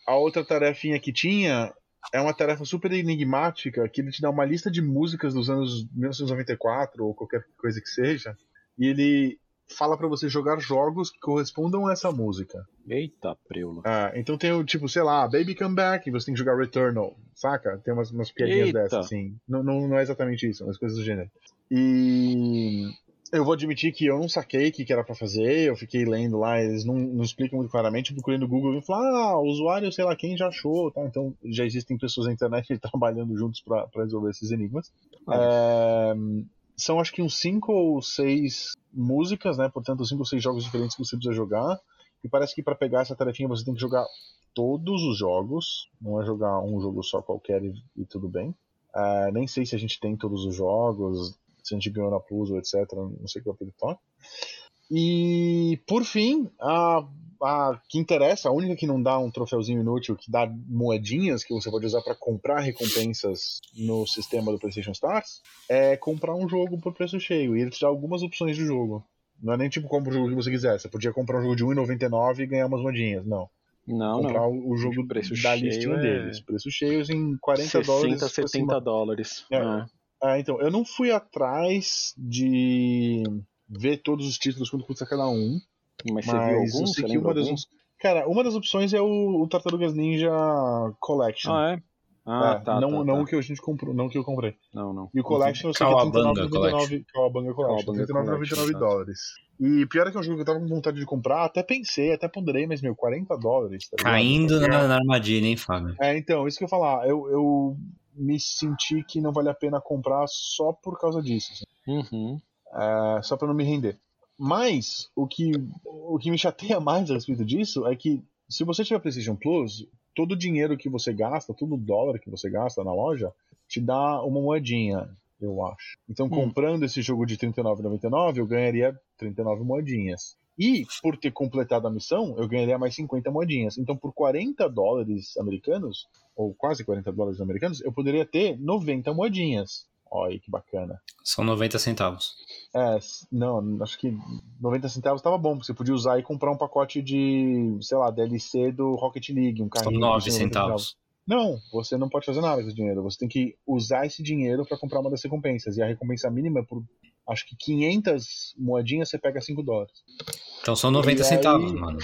a outra tarefinha que tinha é uma tarefa super enigmática que ele te dá uma lista de músicas dos anos 1994 ou qualquer coisa que seja. E ele fala para você jogar jogos que correspondam a essa música. Eita, preula. Ah, então tem o tipo, sei lá, Baby Come Back, e você tem que jogar Returnal, saca? Tem umas, umas piadinhas Eita. dessas, assim. Não, não, não é exatamente isso, mas coisas do gênero. E eu vou admitir que eu não saquei o que, que era pra fazer, eu fiquei lendo lá, eles não, não explicam muito claramente, eu procurei no Google e falei, ah, usuário, sei lá quem já achou, tá? Então já existem pessoas na internet [laughs] trabalhando juntos pra pra resolver esses enigmas. É, são acho que uns 5 ou 6 músicas, né? Portanto, 5 ou 6 jogos diferentes que você precisa jogar. E parece que para pegar essa tarefinha você tem que jogar todos os jogos, não é jogar um jogo só qualquer e, e tudo bem. É, nem sei se a gente tem todos os jogos, se a gente ganhou na Plus ou etc. Não sei o que eu acredito. E por fim, a, a que interessa, a única que não dá um troféuzinho inútil, que dá moedinhas que você pode usar para comprar recompensas no sistema do PlayStation Stars, é comprar um jogo por preço cheio. E ele te dá algumas opções de jogo. Não é nem tipo compra o jogo que você quiser. Você podia comprar um jogo de R$1,99 e ganhar umas moedinhas. Não. Não, comprar não. o, o jogo preço da listinha é- deles. Preços cheios em 40 60, dólares. por 70 cima. dólares. É. É. Ah, então, eu não fui atrás de ver todos os títulos quanto custa cada um. Mas você viu algum? eu Você que uma das. algum? Cara, uma das opções é o, o Tartarugas Ninja Collection. Ah, é? Ah, É, tá, não, tá, não tá. o que a gente comprou, não o que eu comprei. Não, não. E o Collection eu sei que é Cowabunga 39,99 Cowabunga Collection, Cowabunga 39,99 Collection, dólares. E pior é que é um jogo que eu tava com vontade de comprar, até pensei, até ponderei, mas meu, 40 dólares. Tá? Caindo na, na armadilha, hein, Fábio? É, então, isso que eu ia falar, eu, eu me senti que não vale a pena comprar só por causa disso. assim. Uhum. É, só pra não me render. Mas o que, o que me chateia mais a respeito disso é que se você tiver PlayStation Plus, todo o dinheiro que você gasta, todo o dólar que você gasta na loja, te dá uma moedinha, eu acho. Então, comprando esse jogo de R$ 39,99, eu ganharia 39 moedinhas. E, por ter completado a missão, eu ganharia mais 50 moedinhas. Então, por 40 dólares americanos, ou quase 40 dólares americanos, eu poderia ter 90 moedinhas. Olha que bacana. São 90 centavos. É, não, acho que 90 centavos tava bom, porque você podia usar e comprar um pacote de, sei lá, DLC do Rocket League, um São carrinho. 9 de 90 centavos. Não, você não pode fazer nada com esse dinheiro. Você tem que usar esse dinheiro para comprar uma das recompensas. E a recompensa mínima é por, acho que 500 moedinhas, você pega 5 dólares. Então são 90 E aí- centavos, mano.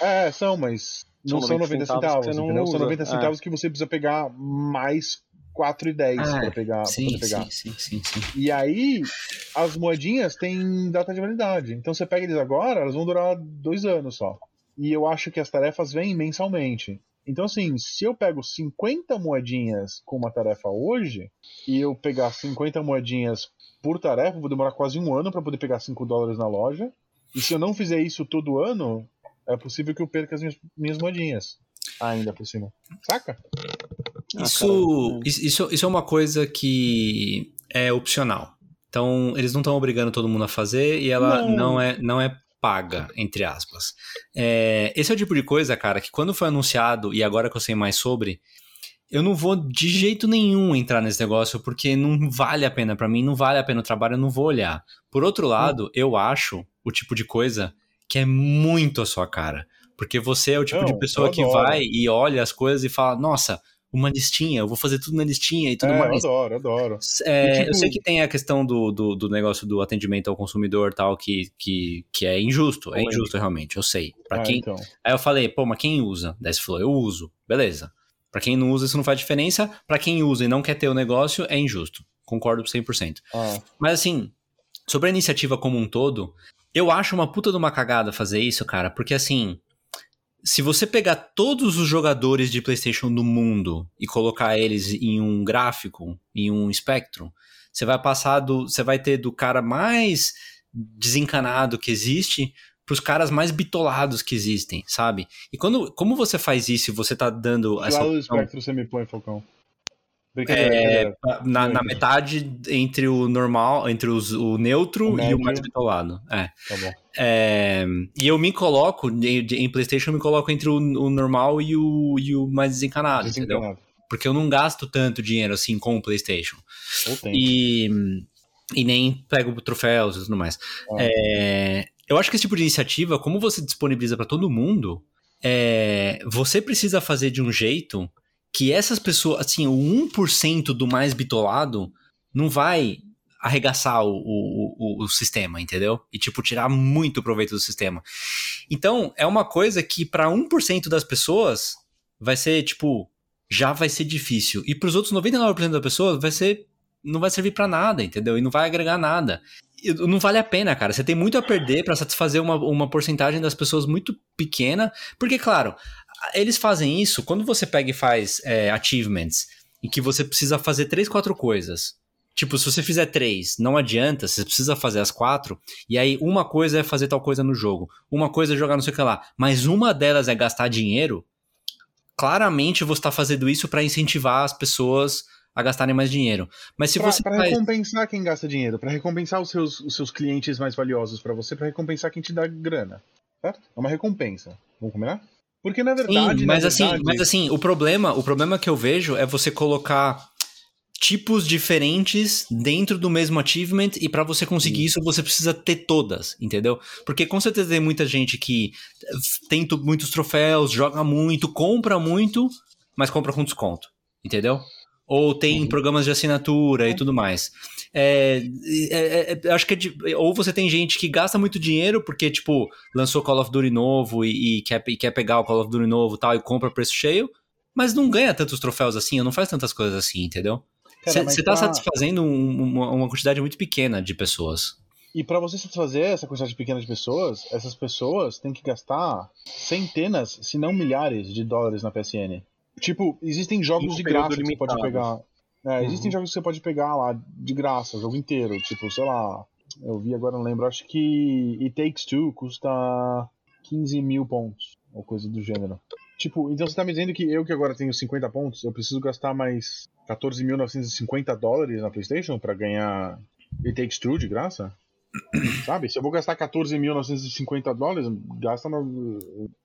É, são, mas não São são 90 90 centavos que centavos, você não? São usa. 90 É. centavos que você precisa pegar mais 4,10 Ah, para pegar, pra Sim, poder pegar. sim, sim, sim, sim. E aí, as moedinhas têm data de validade. Então você pega eles agora, elas vão durar dois anos só. E eu acho que as tarefas vêm mensalmente. Então, assim, se eu pego 50 moedinhas com uma tarefa hoje, e eu pegar 50 moedinhas por tarefa, eu vou demorar quase um ano para poder pegar 5 dólares na loja. E se eu não fizer isso todo ano, é possível que eu perca as minhas, minhas moedinhas. Ainda por cima. Saca? Ah, Isso, isso, isso- isso é uma coisa que é opcional. Então, eles não estão obrigando todo mundo a fazer e ela Não. não, é, não é paga, entre aspas. É, esse é o tipo de coisa, cara, que quando foi anunciado, e agora que eu sei mais sobre, eu não vou de jeito nenhum entrar nesse negócio, porque não vale a pena pra mim, não vale a pena o trabalho, eu não vou olhar. Por outro lado, eu acho o tipo de coisa que é muito a sua cara. Porque você é o tipo Não, de pessoa eu que vai e olha as coisas e fala, nossa, uma listinha, eu vou fazer tudo na listinha e tudo é, eu mais. adoro, eu adoro. É, tipo- Eu sei que tem a questão do, do, do negócio do atendimento ao consumidor tal, que, que, que é injusto. É injusto, realmente, eu sei. Pra Ah, quem... então. Aí eu falei, pô, mas quem usa? Daí você falou, eu uso. Beleza. Pra quem não usa, isso não faz diferença. Pra quem usa e não quer ter o negócio, é injusto. Concordo 100%. Ah, Mas assim, sobre a iniciativa como um todo, eu acho uma puta de uma cagada fazer isso, cara, porque assim, se você pegar todos os jogadores de PlayStation do mundo e colocar eles em um gráfico, em um espectro, você vai passar do, você vai ter do cara mais desencanado que existe pros caras mais bitolados que existem, sabe? E quando, como você faz isso e você tá dando que essa do opção- espectro você me põe, Falcão? É, na, na metade entre o normal, entre os- o neutro O e o mais bitolado. É. Tá bom. É, e eu me coloco, em, em PlayStation, eu me coloco entre o, o normal e o, e o mais desencanado, entendeu? Desencanado. Porque eu não gasto tanto dinheiro assim com o PlayStation. E, e nem pego troféus e tudo mais. Ah. É, eu acho que esse tipo de iniciativa, como você disponibiliza para todo mundo, é, você precisa fazer de um jeito que essas pessoas, assim, o 1% do mais bitolado não vai arregaçar o, o, o, o, sistema, entendeu? E, tipo, tirar muito proveito do sistema. Então, é uma coisa que para 1% das pessoas vai ser, tipo, já vai ser difícil. E para os outros 99% das pessoas vai ser. Não vai servir para nada, entendeu? E não vai agregar nada. Não vale a pena, cara. Você tem muito a perder para satisfazer uma, uma porcentagem das pessoas muito pequena. Porque, claro, eles fazem isso quando você pega e faz é, achievements em que você precisa fazer três, quatro coisas. Tipo, se você fizer três, não adianta, você precisa fazer as quatro, e aí uma coisa é fazer tal coisa no jogo, uma coisa é jogar não sei o que lá, mas uma delas é gastar dinheiro, claramente você está fazendo isso para incentivar as pessoas a gastarem mais dinheiro. Mas se pra, você para faz... recompensar quem gasta dinheiro, para recompensar os seus, os seus clientes mais valiosos para você, para recompensar quem te dá grana, certo? É uma recompensa. Vamos combinar? Porque na verdade, Sim, mas na assim, verdade... mas assim, o problema, o problema que eu vejo é você colocar tipos diferentes dentro do mesmo achievement e para você conseguir isso você precisa ter todas, entendeu? Porque com certeza tem muita gente que tem muitos troféus, joga muito, compra muito, mas compra com desconto, entendeu? Ou tem uhum. programas de assinatura e tudo mais. É, é, é, acho que é ou você tem gente que gasta muito dinheiro porque, tipo, lançou Call of Duty novo e, e, quer, e quer pegar o Call of Duty novo tal e compra preço cheio, mas não ganha tantos troféus assim, ou não faz tantas coisas assim, entendeu? Você está satisfazendo um, uma, uma quantidade muito pequena de pessoas. E para você satisfazer essa quantidade pequena de pessoas, essas pessoas têm que gastar centenas, se não milhares de dólares na PSN. Tipo, existem jogos de graça que você pode pegar. É, uhum. Existem jogos que você pode pegar lá de graça, o jogo inteiro. Tipo, sei lá, eu vi agora, não lembro, acho que It Takes Two custa 15 mil pontos, ou coisa do gênero. Tipo, então você tá me dizendo que eu que agora tenho 50 pontos, eu preciso gastar mais 14.950 dólares na PlayStation para ganhar It Takes Two de graça? [clears throat] Sabe? Se eu vou gastar 14.950 dólares, gasta no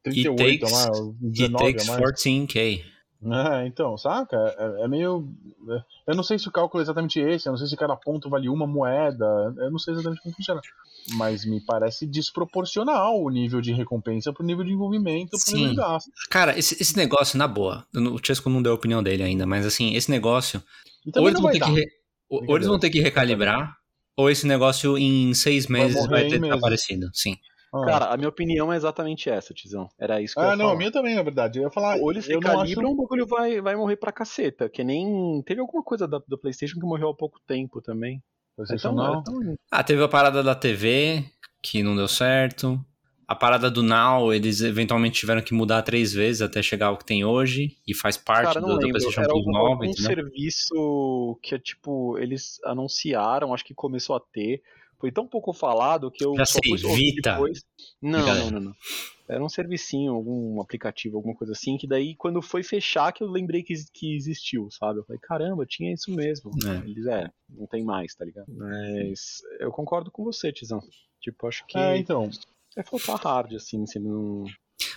38 it takes, lá, 19 it takes 14k. É, então, saca? É, é, meio. É, eu não sei se o cálculo é exatamente esse, eu não sei se cada ponto vale uma moeda, eu não sei exatamente como funciona. Mas me parece desproporcional o nível de recompensa pro nível de envolvimento, pro Sim. nível de gasto. Cara, esse, esse negócio, na boa, o Chesco não deu a opinião dele ainda, mas assim, esse negócio. Ou eles, vão ter que re... ou eles vão ter que recalibrar, ou esse negócio em seis meses vai, vai ter desaparecido. Sim. Ah. Cara, a minha opinião é exatamente essa, Tizão. Era isso que ah, eu ia não, falar. a minha também, na verdade. Eu ia falar. Ou eles se calibram, acho... o bagulho vai, vai morrer pra caceta. Que nem. Teve alguma coisa da, do PlayStation que morreu há pouco tempo também. PlayStation então, não. Tão... Ah, teve a parada da TV, que não deu certo. A parada do Now, eles eventualmente tiveram que mudar três vezes até chegar ao que tem hoje, e faz parte Cara, do, do PlayStation Era Plus algum, 9. algum serviço que é tipo, eles anunciaram, acho que começou a ter foi tão pouco falado que eu Já só sei, fui Vita. depois. Não, não, não, não. Era um servicinho, algum aplicativo, alguma coisa assim, que daí quando foi fechar que eu lembrei que, que existiu, sabe? Eu falei, caramba, tinha isso mesmo. É. Eles, é, não tem mais, tá ligado? Mas eu concordo com você, Tizão. Tipo, acho que. É, então. É faltar hard, assim, se não.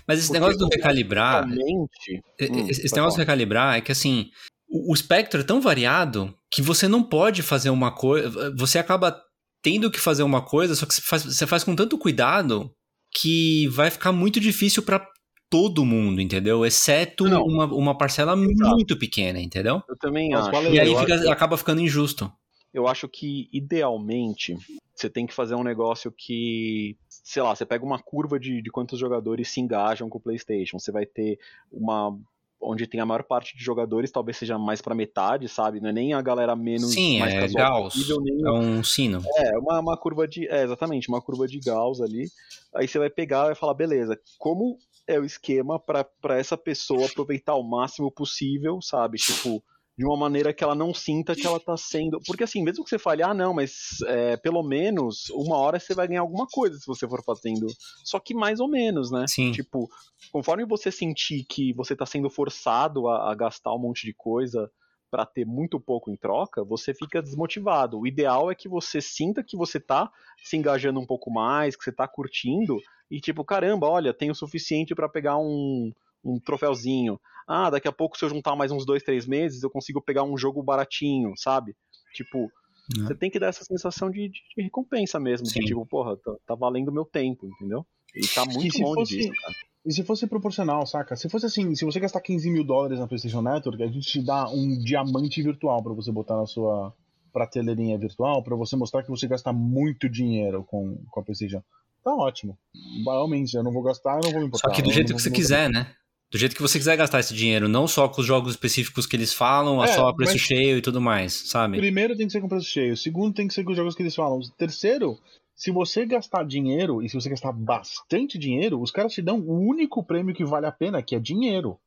Mas esse Porque negócio do recalibrar. Realmente... Hum, esse negócio do recalibrar é que assim. O, o espectro é tão variado que você não pode fazer uma coisa. Você acaba tendo que fazer uma coisa, só que você faz, você faz com tanto cuidado que vai ficar muito difícil para todo mundo, entendeu? Exceto uma, uma parcela Exato. muito pequena, entendeu? Eu também Mas acho. E aí fica, acaba ficando injusto. Eu acho que, idealmente, você tem que fazer um negócio que, sei lá, você pega uma curva de, de quantos jogadores se engajam com o PlayStation. Você vai ter uma onde tem a maior parte de jogadores, talvez seja mais para metade, sabe? Não é nem a galera menos Sim, mais é Gauss. Possível, nem... É um sino. É, uma, uma curva de. É, exatamente, uma curva de Gauss ali. Aí você vai pegar e vai falar, beleza, como é o esquema para essa pessoa aproveitar o máximo possível, sabe? Tipo de uma maneira que ela não sinta que ela tá sendo. Porque assim, mesmo que você fale, ah, não, mas é, pelo menos uma hora você vai ganhar alguma coisa se você for fazendo. Só que mais ou menos, né? Sim. Tipo, conforme você sentir que você tá sendo forçado a, a gastar um monte de coisa para ter muito pouco em troca, você fica desmotivado. O ideal é que você sinta que você tá se engajando um pouco mais, que você tá curtindo e tipo, caramba, olha, tem o suficiente para pegar um um troféuzinho. Ah, daqui a pouco, se eu juntar mais uns dois, três meses, eu consigo pegar um jogo baratinho, sabe? Tipo, é. você tem que dar essa sensação de, de, de recompensa mesmo. De, tipo, porra, tá, tá valendo o meu tempo, entendeu? E tá muito longe fosse, disso, cara. E se fosse proporcional, saca? Se fosse assim, se você gastar 15 mil dólares na PlayStation Network, a gente te dá um diamante virtual para você botar na sua prateleirinha virtual para você mostrar que você gasta muito dinheiro com, com a PlayStation. Tá ótimo. Realmente, eu não vou gastar, eu não vou me importar. Só que do jeito que você quiser, né? Do jeito que você quiser gastar esse dinheiro, não só com os jogos específicos que eles falam, é, só a preço cheio e tudo mais, sabe? Primeiro tem que ser com preço cheio, segundo tem que ser com os jogos que eles falam. Terceiro, se você gastar dinheiro e se você gastar bastante dinheiro, os caras te dão o único prêmio que vale a pena, que é dinheiro.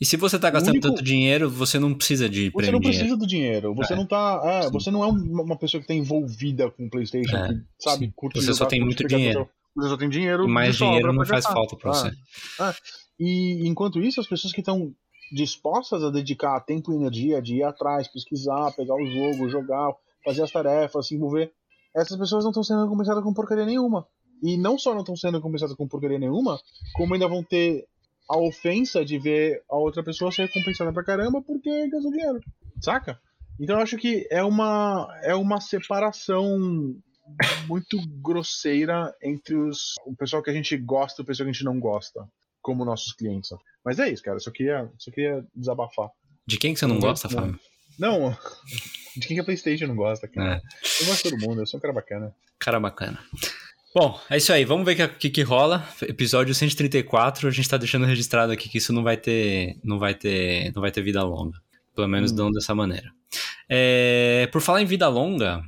E se você tá gastando único... tanto dinheiro, você não precisa de Você não precisa dinheiro. do dinheiro. Você é. não tá. É, você não é uma pessoa que tá envolvida com o PlayStation, é. que, sabe, curte Você só tem muito dinheiro. Você só tem dinheiro. Mais dinheiro não faz falta pra você. É. E enquanto isso, as pessoas que estão dispostas a dedicar tempo e energia de ir atrás, pesquisar, pegar o jogo, jogar, fazer as tarefas, se envolver, essas pessoas não estão sendo recompensadas com porcaria nenhuma. E não só não estão sendo recompensadas com porcaria nenhuma, como ainda vão ter a ofensa de ver a outra pessoa ser recompensada pra caramba porque gastou dinheiro. Saca? Então eu acho que é uma, é uma separação muito grosseira entre os, o pessoal que a gente gosta e o pessoal que a gente não gosta como nossos clientes. Mas é isso, cara. Só queria, só queria desabafar. De quem que você não, não gosta, Fábio? Não, [laughs] de quem que a PlayStation não gosta, cara. É. Eu gosto de todo mundo, eu sou um cara bacana. Cara bacana. Bom, é isso aí. Vamos ver o que, que, que, rola. Episódio 134, a gente tá deixando registrado aqui que isso não vai ter, não vai ter, não vai ter vida longa. Pelo menos hum. não dessa maneira. É, por falar em vida longa,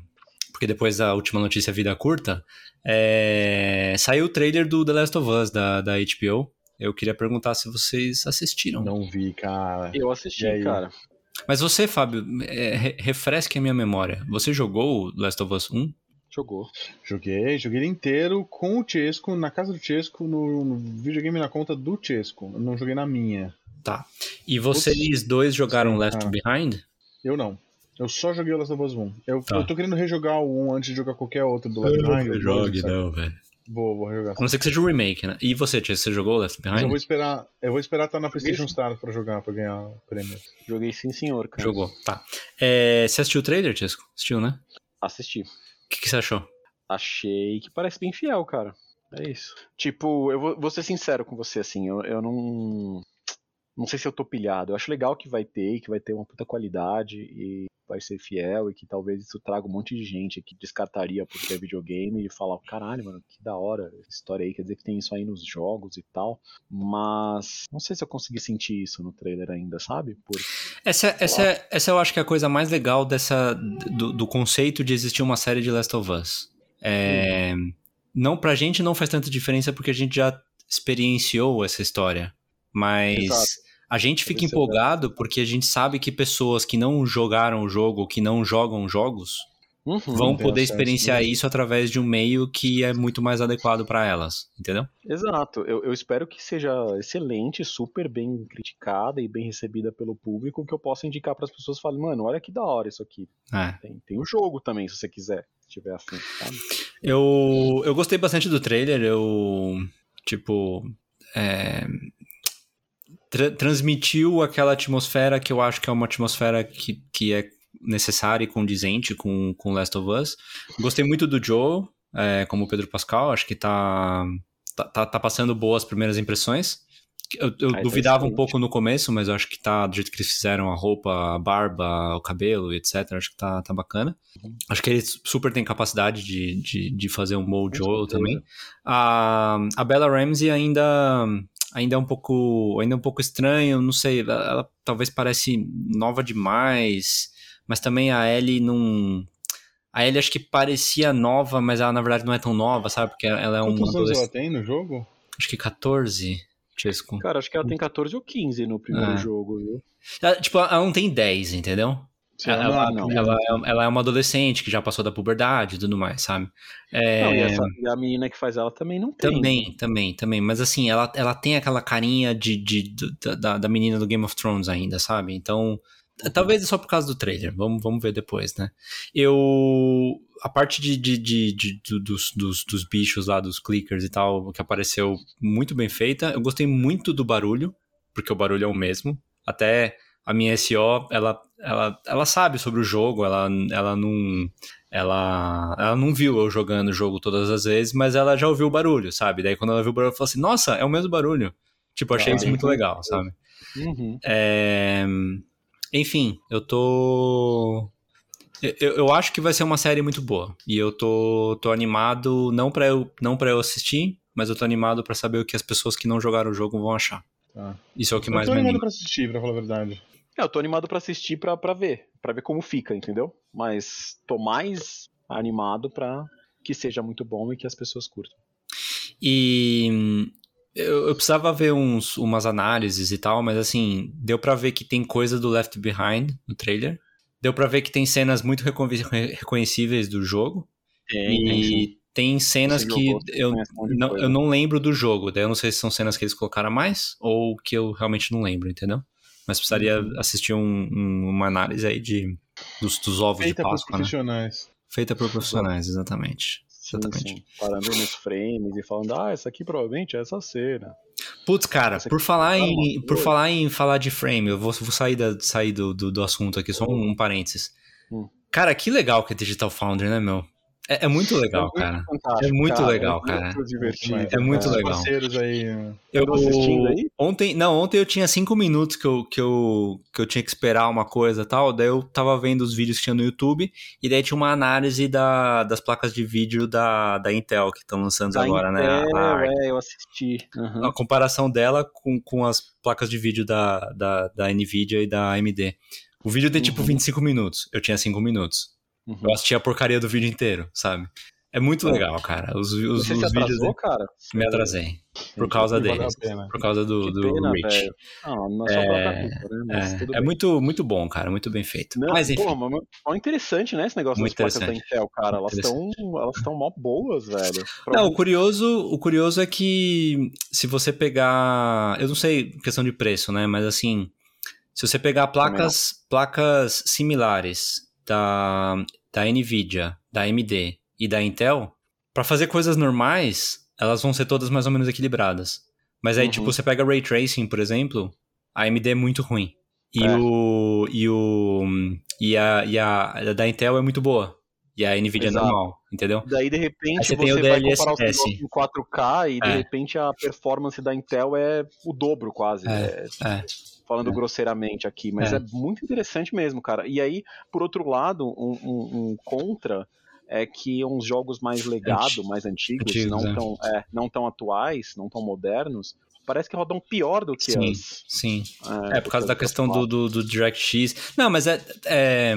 porque depois da última notícia vida curta, é, saiu o trailer do The Last of Us da, da HBO. Eu queria perguntar se vocês assistiram. Não vi, cara. Eu assisti, cara. Mas você, Fábio, é, refresque a minha memória. Você jogou Last of Us 1? Jogou. Joguei, joguei ele inteiro com o Chesco, na casa do Chesco, no, no videogame na conta do Chesco. Não joguei na minha. Tá. E vocês dois jogaram Sim, Left ah. Behind? Eu não. Eu só joguei o Last of Us 1. Eu, tá. eu tô querendo rejogar o 1 antes de jogar qualquer outro do Left Behind. Não jogue, não, velho. Vou, vou rejogar. A não ser que seja o um remake, né? E você, Tia, você jogou Left Behind? Eu vou esperar, eu vou esperar estar tá na PlayStation Star pra jogar, pra ganhar o prêmio. Joguei sim, senhor, cara. Jogou, tá. É, você assistiu o trailer, Tisco? Assistiu, né? Assisti. O que, que, você achou? Achei que parece bem fiel, cara. É isso. Tipo, eu vou, vou ser sincero com você, assim, eu, eu não. Não sei se eu tô pilhado. Eu acho legal que vai ter, que vai ter uma puta qualidade e vai ser fiel e que talvez isso traga um monte de gente que descartaria porque é videogame e falar, caralho, mano, que da hora essa história aí, quer dizer que tem isso aí nos jogos e tal, mas não sei se eu consegui sentir isso no trailer ainda, sabe? Por, essa, essa, essa eu acho que é a coisa mais legal dessa do, do conceito de existir uma série de Last of Us. É, uhum. Não, pra gente não faz tanta diferença porque a gente já experienciou essa história, mas... Exato a gente fica empolgado porque a gente sabe que pessoas que não jogaram o jogo, que não jogam jogos, uhum, vão poder experienciar isso através de um meio que é muito mais adequado para elas, entendeu? Exato. Eu, eu, espero que seja excelente, super bem criticada e bem recebida pelo público, que eu possa indicar para as pessoas, falem, mano, olha que da hora isso aqui. É. Tem, tem o jogo também, se você quiser, se tiver afim, sabe? Eu, eu gostei bastante do trailer, eu, tipo, é, tra transmitiu aquela atmosfera que eu acho que é uma atmosfera que, que é necessária e condizente com, com Last of Us. Gostei muito do Joe, é, como Pedro Pascal, acho que tá, tá, tá, tá passando boas primeiras impressões. Eu, eu tá duvidava um pouco no começo, mas eu acho que tá do jeito que eles fizeram a roupa, a barba, o cabelo, etc. Acho que tá, tá bacana. Acho que ele super tem capacidade de, de, de fazer um bom Joe também. A, a Bella Ramsey ainda ainda é um pouco ainda é um pouco estranho, não sei, ela, ela talvez parece nova demais, mas também a Ellie não a Ellie acho que parecia nova, mas ela na verdade não é tão nova, sabe? Porque ela é um Quantos anos ela tem no jogo? Acho que 14. Chesco. Cara, acho que ela tem 14 ou 15 no primeiro é. jogo, viu? Ela, tipo, ela não tem 10, entendeu? Ela, não, ela, é, ela, é, uma adolescente que já passou da puberdade e tudo mais, sabe? É... Não, e, essa, e, a menina que faz ela também não tem. Também, também, também. Mas assim, ela, ela tem aquela carinha de, de, de da, da menina do Game of Thrones ainda, sabe? Então, talvez é só por causa do trailer. Vamos, vamos ver depois, né? Eu. A parte de, de, de, de dos, dos, dos bichos lá, dos clickers e tal, que apareceu muito bem feita. Eu gostei muito do barulho, porque o barulho é o mesmo. Até a minha SEO, ela, ela, ela sabe sobre o jogo, ela, ela não. Ela, ela não viu eu jogando o jogo todas as vezes, mas ela já ouviu o barulho, sabe? Daí quando ela viu o barulho, ela falou assim: Nossa, é o mesmo barulho. Tipo, achei ah, isso muito legal, sabe? Uhum. É... Enfim, eu tô. Eu, eu acho que vai ser uma série muito boa. E eu tô, tô animado, não pra, eu, não pra eu assistir, mas eu tô animado pra saber o que as pessoas que não jogaram o jogo vão achar. Tá. Isso é o que Eu mais tô me animado anima. pra assistir, pra falar a verdade. É, eu tô animado pra assistir pra, pra ver. Pra ver como fica, entendeu? Mas tô mais animado pra que seja muito bom e que as pessoas curtam. E hum, eu, eu precisava ver uns, umas análises e tal, mas assim, deu pra ver que tem coisa do Left Behind no trailer. Deu pra ver que tem cenas muito recon- reconhecíveis do jogo. e tem cenas que eu não, eu não lembro do jogo. Daí eu não sei se são cenas que eles colocaram a mais ou que eu realmente não lembro, entendeu? Mas precisaria Uhum. assistir um- um- uma análise aí de, dos, dos ovos Feita de Páscoa, né? profissionais. Feita por profissionais, exatamente. Sim, Exatamente. sim. Parando nos frames e falando, ah, essa aqui provavelmente é essa cena. Putz, cara, por falar falar em, por falar em falar de frame, eu vou, vou sair, da, sair do, do, do assunto aqui, só um, um parênteses. Hum. Cara, que legal que é Digital Foundry, né, meu? É, é muito legal, É muito cara. É muito cara. legal, é cara. Muito divertido. É muito cara. legal. Parceiros aí. né? Eu tô assistindo aí? Ontem, não, ontem eu tinha cinco minutos que eu, que, eu, que eu tinha que esperar uma coisa e tal. Daí eu tava vendo os vídeos que tinha no YouTube. E daí tinha uma análise da, das placas de vídeo da, da Intel que estão lançando Da agora, né? A- Intel, a- é, eu assisti. Uhum. a comparação dela com, com as placas de vídeo da, da, da Nvidia e da AMD. O vídeo tem tipo Uhum. 25 minutos. Eu tinha 5 minutos. Uhum. Eu assisti a porcaria do vídeo inteiro, sabe? É muito É. legal, cara. Os, os, Você os se vídeos. atrasou, cara? Me atrasei. Por causa deles. pena. Por causa do, do pena, velho. Não, não é É, culpa, né? Mas tudo É, é muito, muito bom, cara. Muito bem feito. Não, Mas enfim. Porra, mas, mas interessante, né, esse negócio Muito das placas da interessante. Intel, cara. Elas estão elas tão mó boas, velho. Não, o curioso, o curioso é que se você pegar, eu não sei questão de preço, né, mas assim, se você pegar placas, placas similares da, da Nvidia, da AMD e da Intel, para fazer coisas normais, elas vão ser todas mais ou menos equilibradas. Mas aí, Uhum. tipo, você pega Ray Tracing, por exemplo, a AMD é muito ruim. E É. o e o e a, e a da Intel é muito boa. E a Nvidia Exato. é normal, entendeu? Daí, de repente, Aí você você, tem o vai comparar os negócios em 4K e, de É. repente, a performance da Intel é o dobro, quase. É. É, É. falando grosseiramente aqui, mas É. é. muito interessante mesmo, cara. E aí, por outro lado, um, um- um contra é que uns jogos mais legado, mais antigos, Antigos, não, é. tão, é, não tão atuais, não tão modernos, parece que rodam pior do que Sim. as. Sim. É, É, por causa da que questão do, do, do DirectX. Não, mas é. é,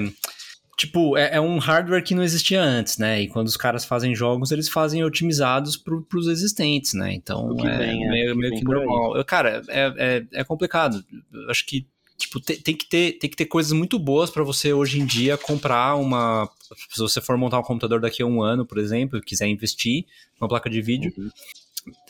tipo, é, é um hardware que não existia antes, né? E quando os caras fazem jogos, eles fazem otimizados pro, pros existentes, né? Então que é vem, é, meio, que meio que aí. normal. Eu, cara, é, é, é complicado. Eu acho que. Tipo, tem, tem que ter, tem que ter coisas muito boas pra você hoje em dia comprar uma. Se você for montar um computador daqui a um ano, por exemplo, e quiser investir numa placa de vídeo, Uhum.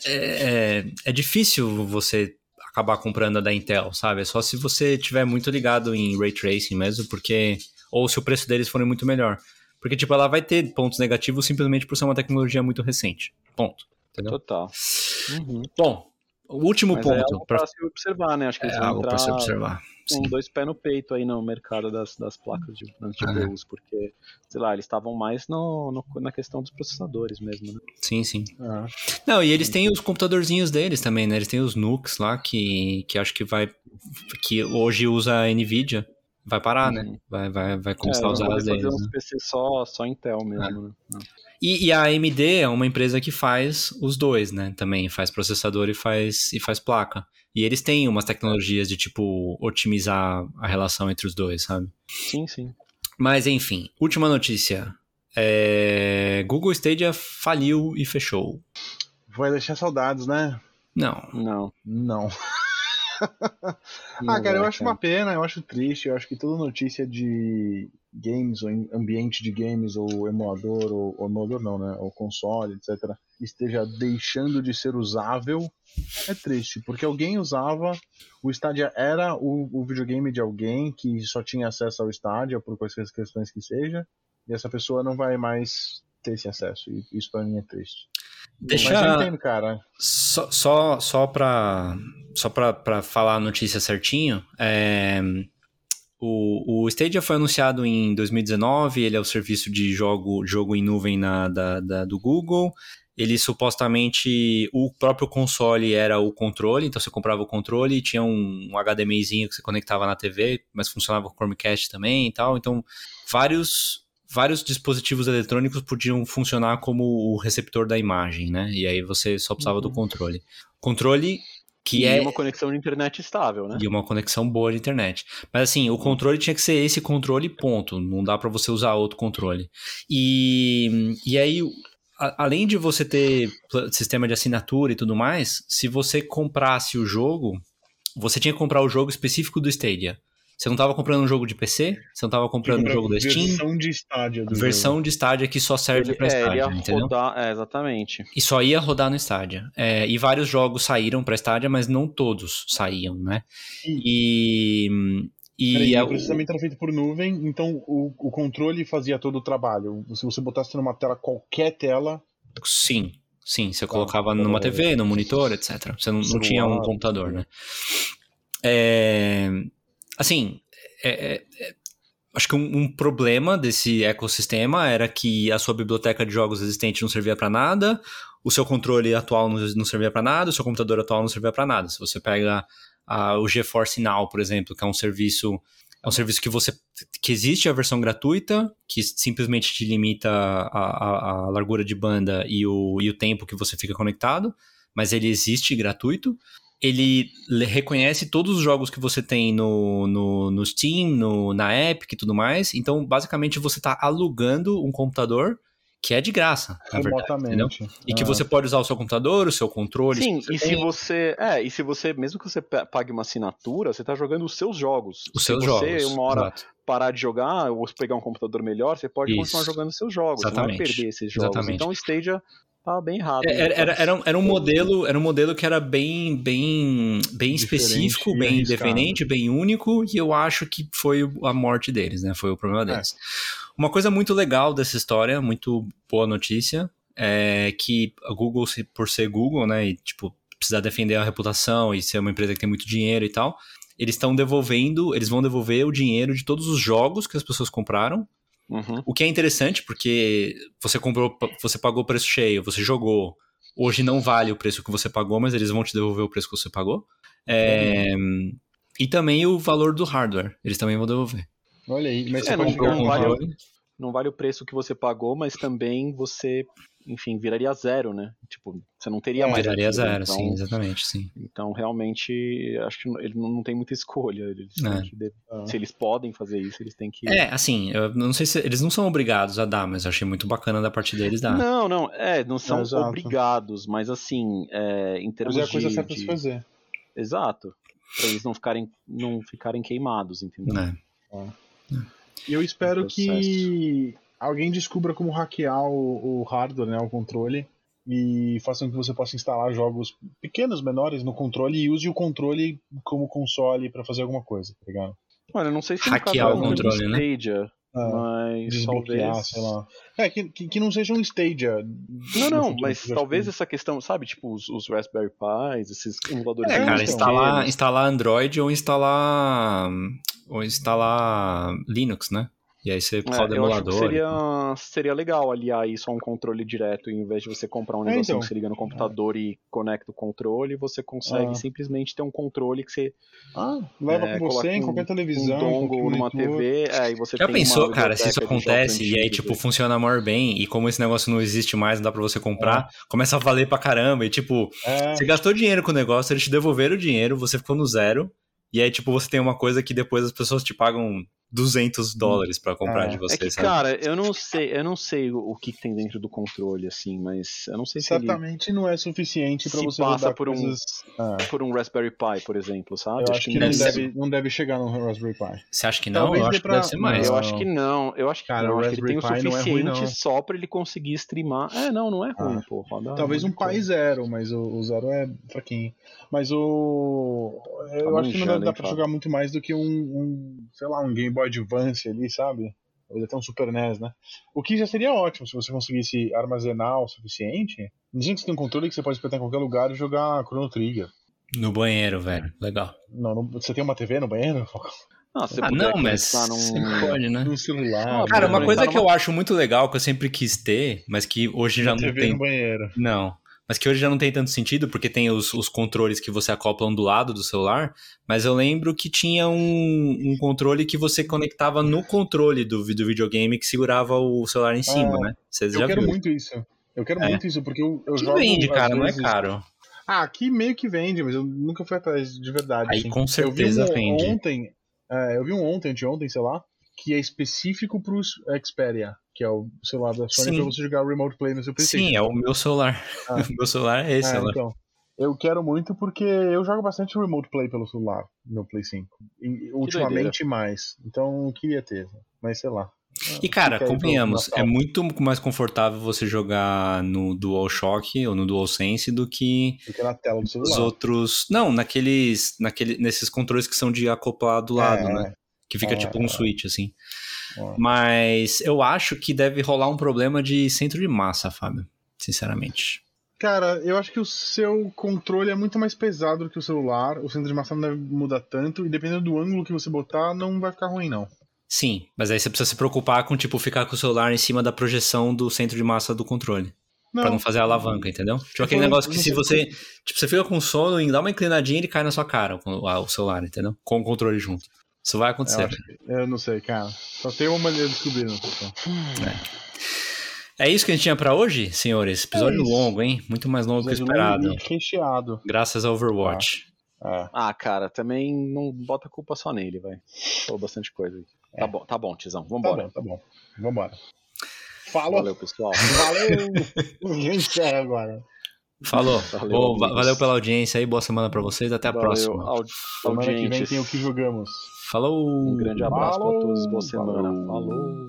é, é, é difícil você acabar comprando a da Intel, sabe? É só se você tiver muito ligado em Ray Tracing mesmo, porque... Ou se o preço deles for muito melhor. Porque, tipo, ela vai ter pontos negativos simplesmente por ser uma tecnologia muito recente. Ponto. Entendeu? Total. Uhum. Bom, o último Mas é ponto... algo pra- pra se observar, né? Acho que É eles vão algo pra se observar. com Sim. dois pés no peito aí no mercado das, das placas de, das GPUs, porque, sei lá, eles estavam mais no, no- na questão dos processadores mesmo, né? Sim, sim. Ah, Não, e eles têm os computadorzinhos deles também, né? Eles têm os NUCs lá, que, que acho que vai... Que hoje usa a NVIDIA. Vai parar, né? Uhum. Vai, vai, vai É, começar a eles usar as fazer né? uns PC só, só Intel mesmo, né? E, e a AMD é uma empresa que faz os dois, né? Também faz processador e faz, e faz placa. E eles têm umas tecnologias de, tipo, otimizar a relação entre os dois, sabe? Sim, sim. Mas, enfim, última notícia. É... Google Stadia faliu e fechou. vai deixar saudades, né? Não. Não. Não. [laughs] Ah, cara, eu acho uma pena, eu acho triste, eu acho que toda notícia de games, ou ambiente de games, ou emulador, ou, ou emulador não, né? Ou console, etc., esteja deixando de ser usável, é triste, porque alguém usava, o Stadia era o, o videogame de alguém que só tinha acesso ao Stadia, por quaisquer questões que seja, e essa pessoa não vai mais ter esse acesso, e isso pra mim é triste. Mas eu Deixa. entendo, cara. Só, só, só pra. Só pra, pra falar a notícia certinho, é, O, o Stadia foi anunciado em 2019, ele é o serviço de jogo, jogo em nuvem na, da, da, do Google. Ele supostamente, o próprio console era o controle, então você comprava o controle e tinha um, um HDMIzinho que você conectava na TV, mas funcionava com Chromecast também e tal. Então, vários vários dispositivos eletrônicos podiam funcionar como o receptor da imagem, né? E aí você só precisava uhum. do controle. Controle que e é uma conexão de internet estável, né? E uma conexão boa de internet. Mas assim, o controle tinha que ser esse controle ponto, não dá para você usar outro controle. E, e aí a, além de você ter sistema de assinatura e tudo mais, se você comprasse o jogo, você tinha que comprar o jogo específico do Stadia. Você não estava comprando um jogo de PC, você não estava comprando um jogo da Steam. Versão de estádio. Do versão jogo. de estádio que só serve para estádio, é, entendeu? Rodar, é, exatamente. E só ia rodar no estádio. É, e vários jogos saíram para estádio, mas não todos saíam, né? E. E Peraí, é o processamento era feito por nuvem, então o, o controle fazia todo o trabalho. Se você botasse numa tela, qualquer tela. Sim, sim. Você colocava numa TV, no monitor, etc. Você não, não tinha um computador, né? É, assim, é, é, é, acho que um, um, problema desse ecossistema era que a sua biblioteca de jogos existente não servia para nada, o seu controle atual não, não servia para nada, o seu computador atual não servia para nada. Se você pega a, o GeForce Now, por exemplo, que é um serviço é um serviço que você que existe a versão gratuita, que simplesmente te limita a, a, a largura de banda e o, e o tempo que você fica conectado, mas ele existe gratuito ele reconhece todos os jogos que você tem no, no, no Steam, no, na Epic e tudo mais. Então, basicamente, você está alugando um computador que é de graça, na verdade, E que ah. você pode usar o seu computador, o seu controle. Sim, e tem. se você, é, e se você, mesmo que você pague uma assinatura, você está jogando os seus jogos. Os seus se jogos. Se você uma hora exato. parar de jogar ou pegar um computador melhor, você pode Isso. continuar jogando os seus jogos, Exatamente. não vai perder esses jogos. Exatamente. Então o Stadia Tava bem errado. É, era, era, era, um, era, um modelo, era um modelo que era bem, bem, bem específico, bem independente, bem único, e eu acho que foi a morte deles, né? Foi o problema é. deles. É. Uma coisa muito legal dessa história, muito boa notícia, é que a Google, por ser Google, né, e tipo, precisar defender a reputação e ser uma empresa que tem muito dinheiro e tal, eles estão devolvendo, eles vão devolver o dinheiro de todos os jogos que as pessoas compraram Uhum. O que é interessante porque você comprou, você pagou o preço cheio, você jogou. Hoje não vale o preço que você pagou, mas eles vão te devolver o preço que você pagou. É, uhum. E também o valor do hardware, eles também vão devolver. Olha aí, mas é, você não, pode não, vale, não vale o preço que você pagou, mas também você enfim, viraria zero, né? Tipo, você não teria é, mais. Viraria aquilo, zero, então, sim, exatamente, sim. Então, realmente, acho que ele não tem muita escolha. Eles é. Se eles podem fazer isso, eles têm que. É, assim, eu não sei se. Eles não são obrigados a dar, mas eu achei muito bacana da parte deles dar. Não, não, é, não são é, obrigados, mas assim, é, em termos mas é a coisa de, certa de fazer. Exato. Pra eles não ficarem, não ficarem queimados, entendeu? É. E eu espero que alguém descubra como hackear o, o hardware, né, o controle, e faça com que você possa instalar jogos pequenos, menores no controle e use o controle como console para fazer alguma coisa, tá ligado? Olha, não sei se hackear o controle, né? Stadia, é, mas talvez sei lá. É, que, que, que, não seja um Stadia. Não, não, mas talvez essa questão, sabe, tipo os, os Raspberry Pis, esses emuladores. É, cara, instalar, instalar Android ou instalar ou instalar Linux, né? E aí você é, roda emulador. seria, seria legal aliar isso a um controle direto, em vez de você comprar um negócio é, então. que você liga no computador e conecta o controle, você consegue ah. simplesmente ter um controle que você. Ah, leva é, com você em qualquer televisão. Um dongle numa TV, é, e você Já pensou, cara, se isso acontece e aí, tipo, funciona maior bem, e como esse negócio não existe mais, não dá pra você comprar, é. começa a valer pra caramba, e tipo, é. você gastou dinheiro com o negócio, eles te devolveram o dinheiro, você ficou no zero, e aí, tipo, você tem uma coisa que depois as pessoas te pagam 200 dólares para comprar é. de você, é que, sabe? Cara, eu não sei, eu não sei o que, tem dentro do controle, assim, mas eu não sei se Certamente ele... não é suficiente para você passa por coisas... um é. por um Raspberry Pi, por exemplo, sabe? Eu acho, que, que não, deve, não deve chegar no Raspberry Pi. Você acha que não? Talvez eu acho pra... que deve ser mais. Eu acho que não, eu acho que cara, não. Acho que ele tem o suficiente é ruim, só para ele conseguir streamar. É, não, não é ruim, ah. pô. Roda Talvez um Pi zero, mas o, o zero é fraquinho. Mas o... Eu tá acho que não deve dar pra jogar muito mais do que um, um sei lá, um Game Boy Advance ali ali, sabe? Ou até um Super NES, né? O que já seria ótimo se você conseguisse armazenar o suficiente. Imagina que você tem um controle que você pode espetar em qualquer lugar e jogar Chrono Trigger. No banheiro, velho. Legal. Não, no, você tem uma TV no banheiro? [laughs] Não, você Ah, não, mas num... pode, né? No celular. Ah, Cara, uma coisa que eu acho muito legal, que eu sempre quis ter, mas que hoje já não TV tem no banheiro. Não. Mas que hoje já não tem tanto sentido, porque tem os, os controles que você acopla do lado do celular. Mas eu lembro que tinha um, um controle que você conectava no controle do, do videogame que segurava o celular em cima, Ah, né? Vocês Eu quero muito isso. Eu quero É. muito isso, porque eu, eu Que jogo. vende, cara, não é vezes- caro. Ah, aqui meio que vende, mas eu nunca fui atrás de verdade. Aí assim. com eu vi certeza um vende. ontem, é, eu vi um ontem, anteontem, sei lá, que é específico pro Xperia, que é o celular da Sony Sim. pra você jogar Remote Play no seu PlayStation. Sim, é o meu celular. Ah. [laughs] O meu celular é esse, É, então. Eu quero muito porque eu jogo bastante Remote Play pelo celular no Play 5. E, ultimamente mais. Então eu queria ter, mas sei lá. E cara, convenhamos, é muito mais confortável você jogar no DualShock ou no DualSense do que Fica na tela do os celular. outros. Não, naqueles, naquele, nesses controles que são de acoplar do lado, É, né? Que fica É, tipo um é. switch, assim. É. Mas eu acho que deve rolar um problema de centro de massa, Fábio. Sinceramente. Cara, eu acho que o seu controle é muito mais pesado do que o celular. O centro de massa não deve mudar tanto. E dependendo do ângulo que você botar, não vai ficar ruim, não. Sim, mas aí você precisa se preocupar com, tipo, ficar com o celular em cima da projeção do centro de massa do controle. Pra não fazer a alavanca, entendeu? Tipo aquele falando- negócio que não se sei você. Tipo, você fica com sono e dá uma inclinadinha ele cai na sua cara, com o celular, entendeu? Com o controle junto. Isso vai Eu, acontecer. que- eu não sei, cara. Só tem uma maneira de descobrir, não sei. É isso que a gente tinha pra hoje, senhores? Episódio É longo, hein? Muito mais longo que o esperado. longo Recheado. Graças ao Overwatch. É. Ah, cara, também não bota a culpa só nele, vai. Falou bastante coisa aí. Tá bom, tá bom, Tizão. Tá Vambora. bom, tá bom. Vambora. Falou. Valeu, pessoal. Valeu. [laughs] A gente encerra agora. Falou. Valeu, amigos. valeu pela audiência aí. Boa semana pra vocês. Até a Valeu, próxima. audi- Semana que vem tem o que jogamos. Falou. Um grande abraço Falou. todos. Boa semana. Falou. Falou.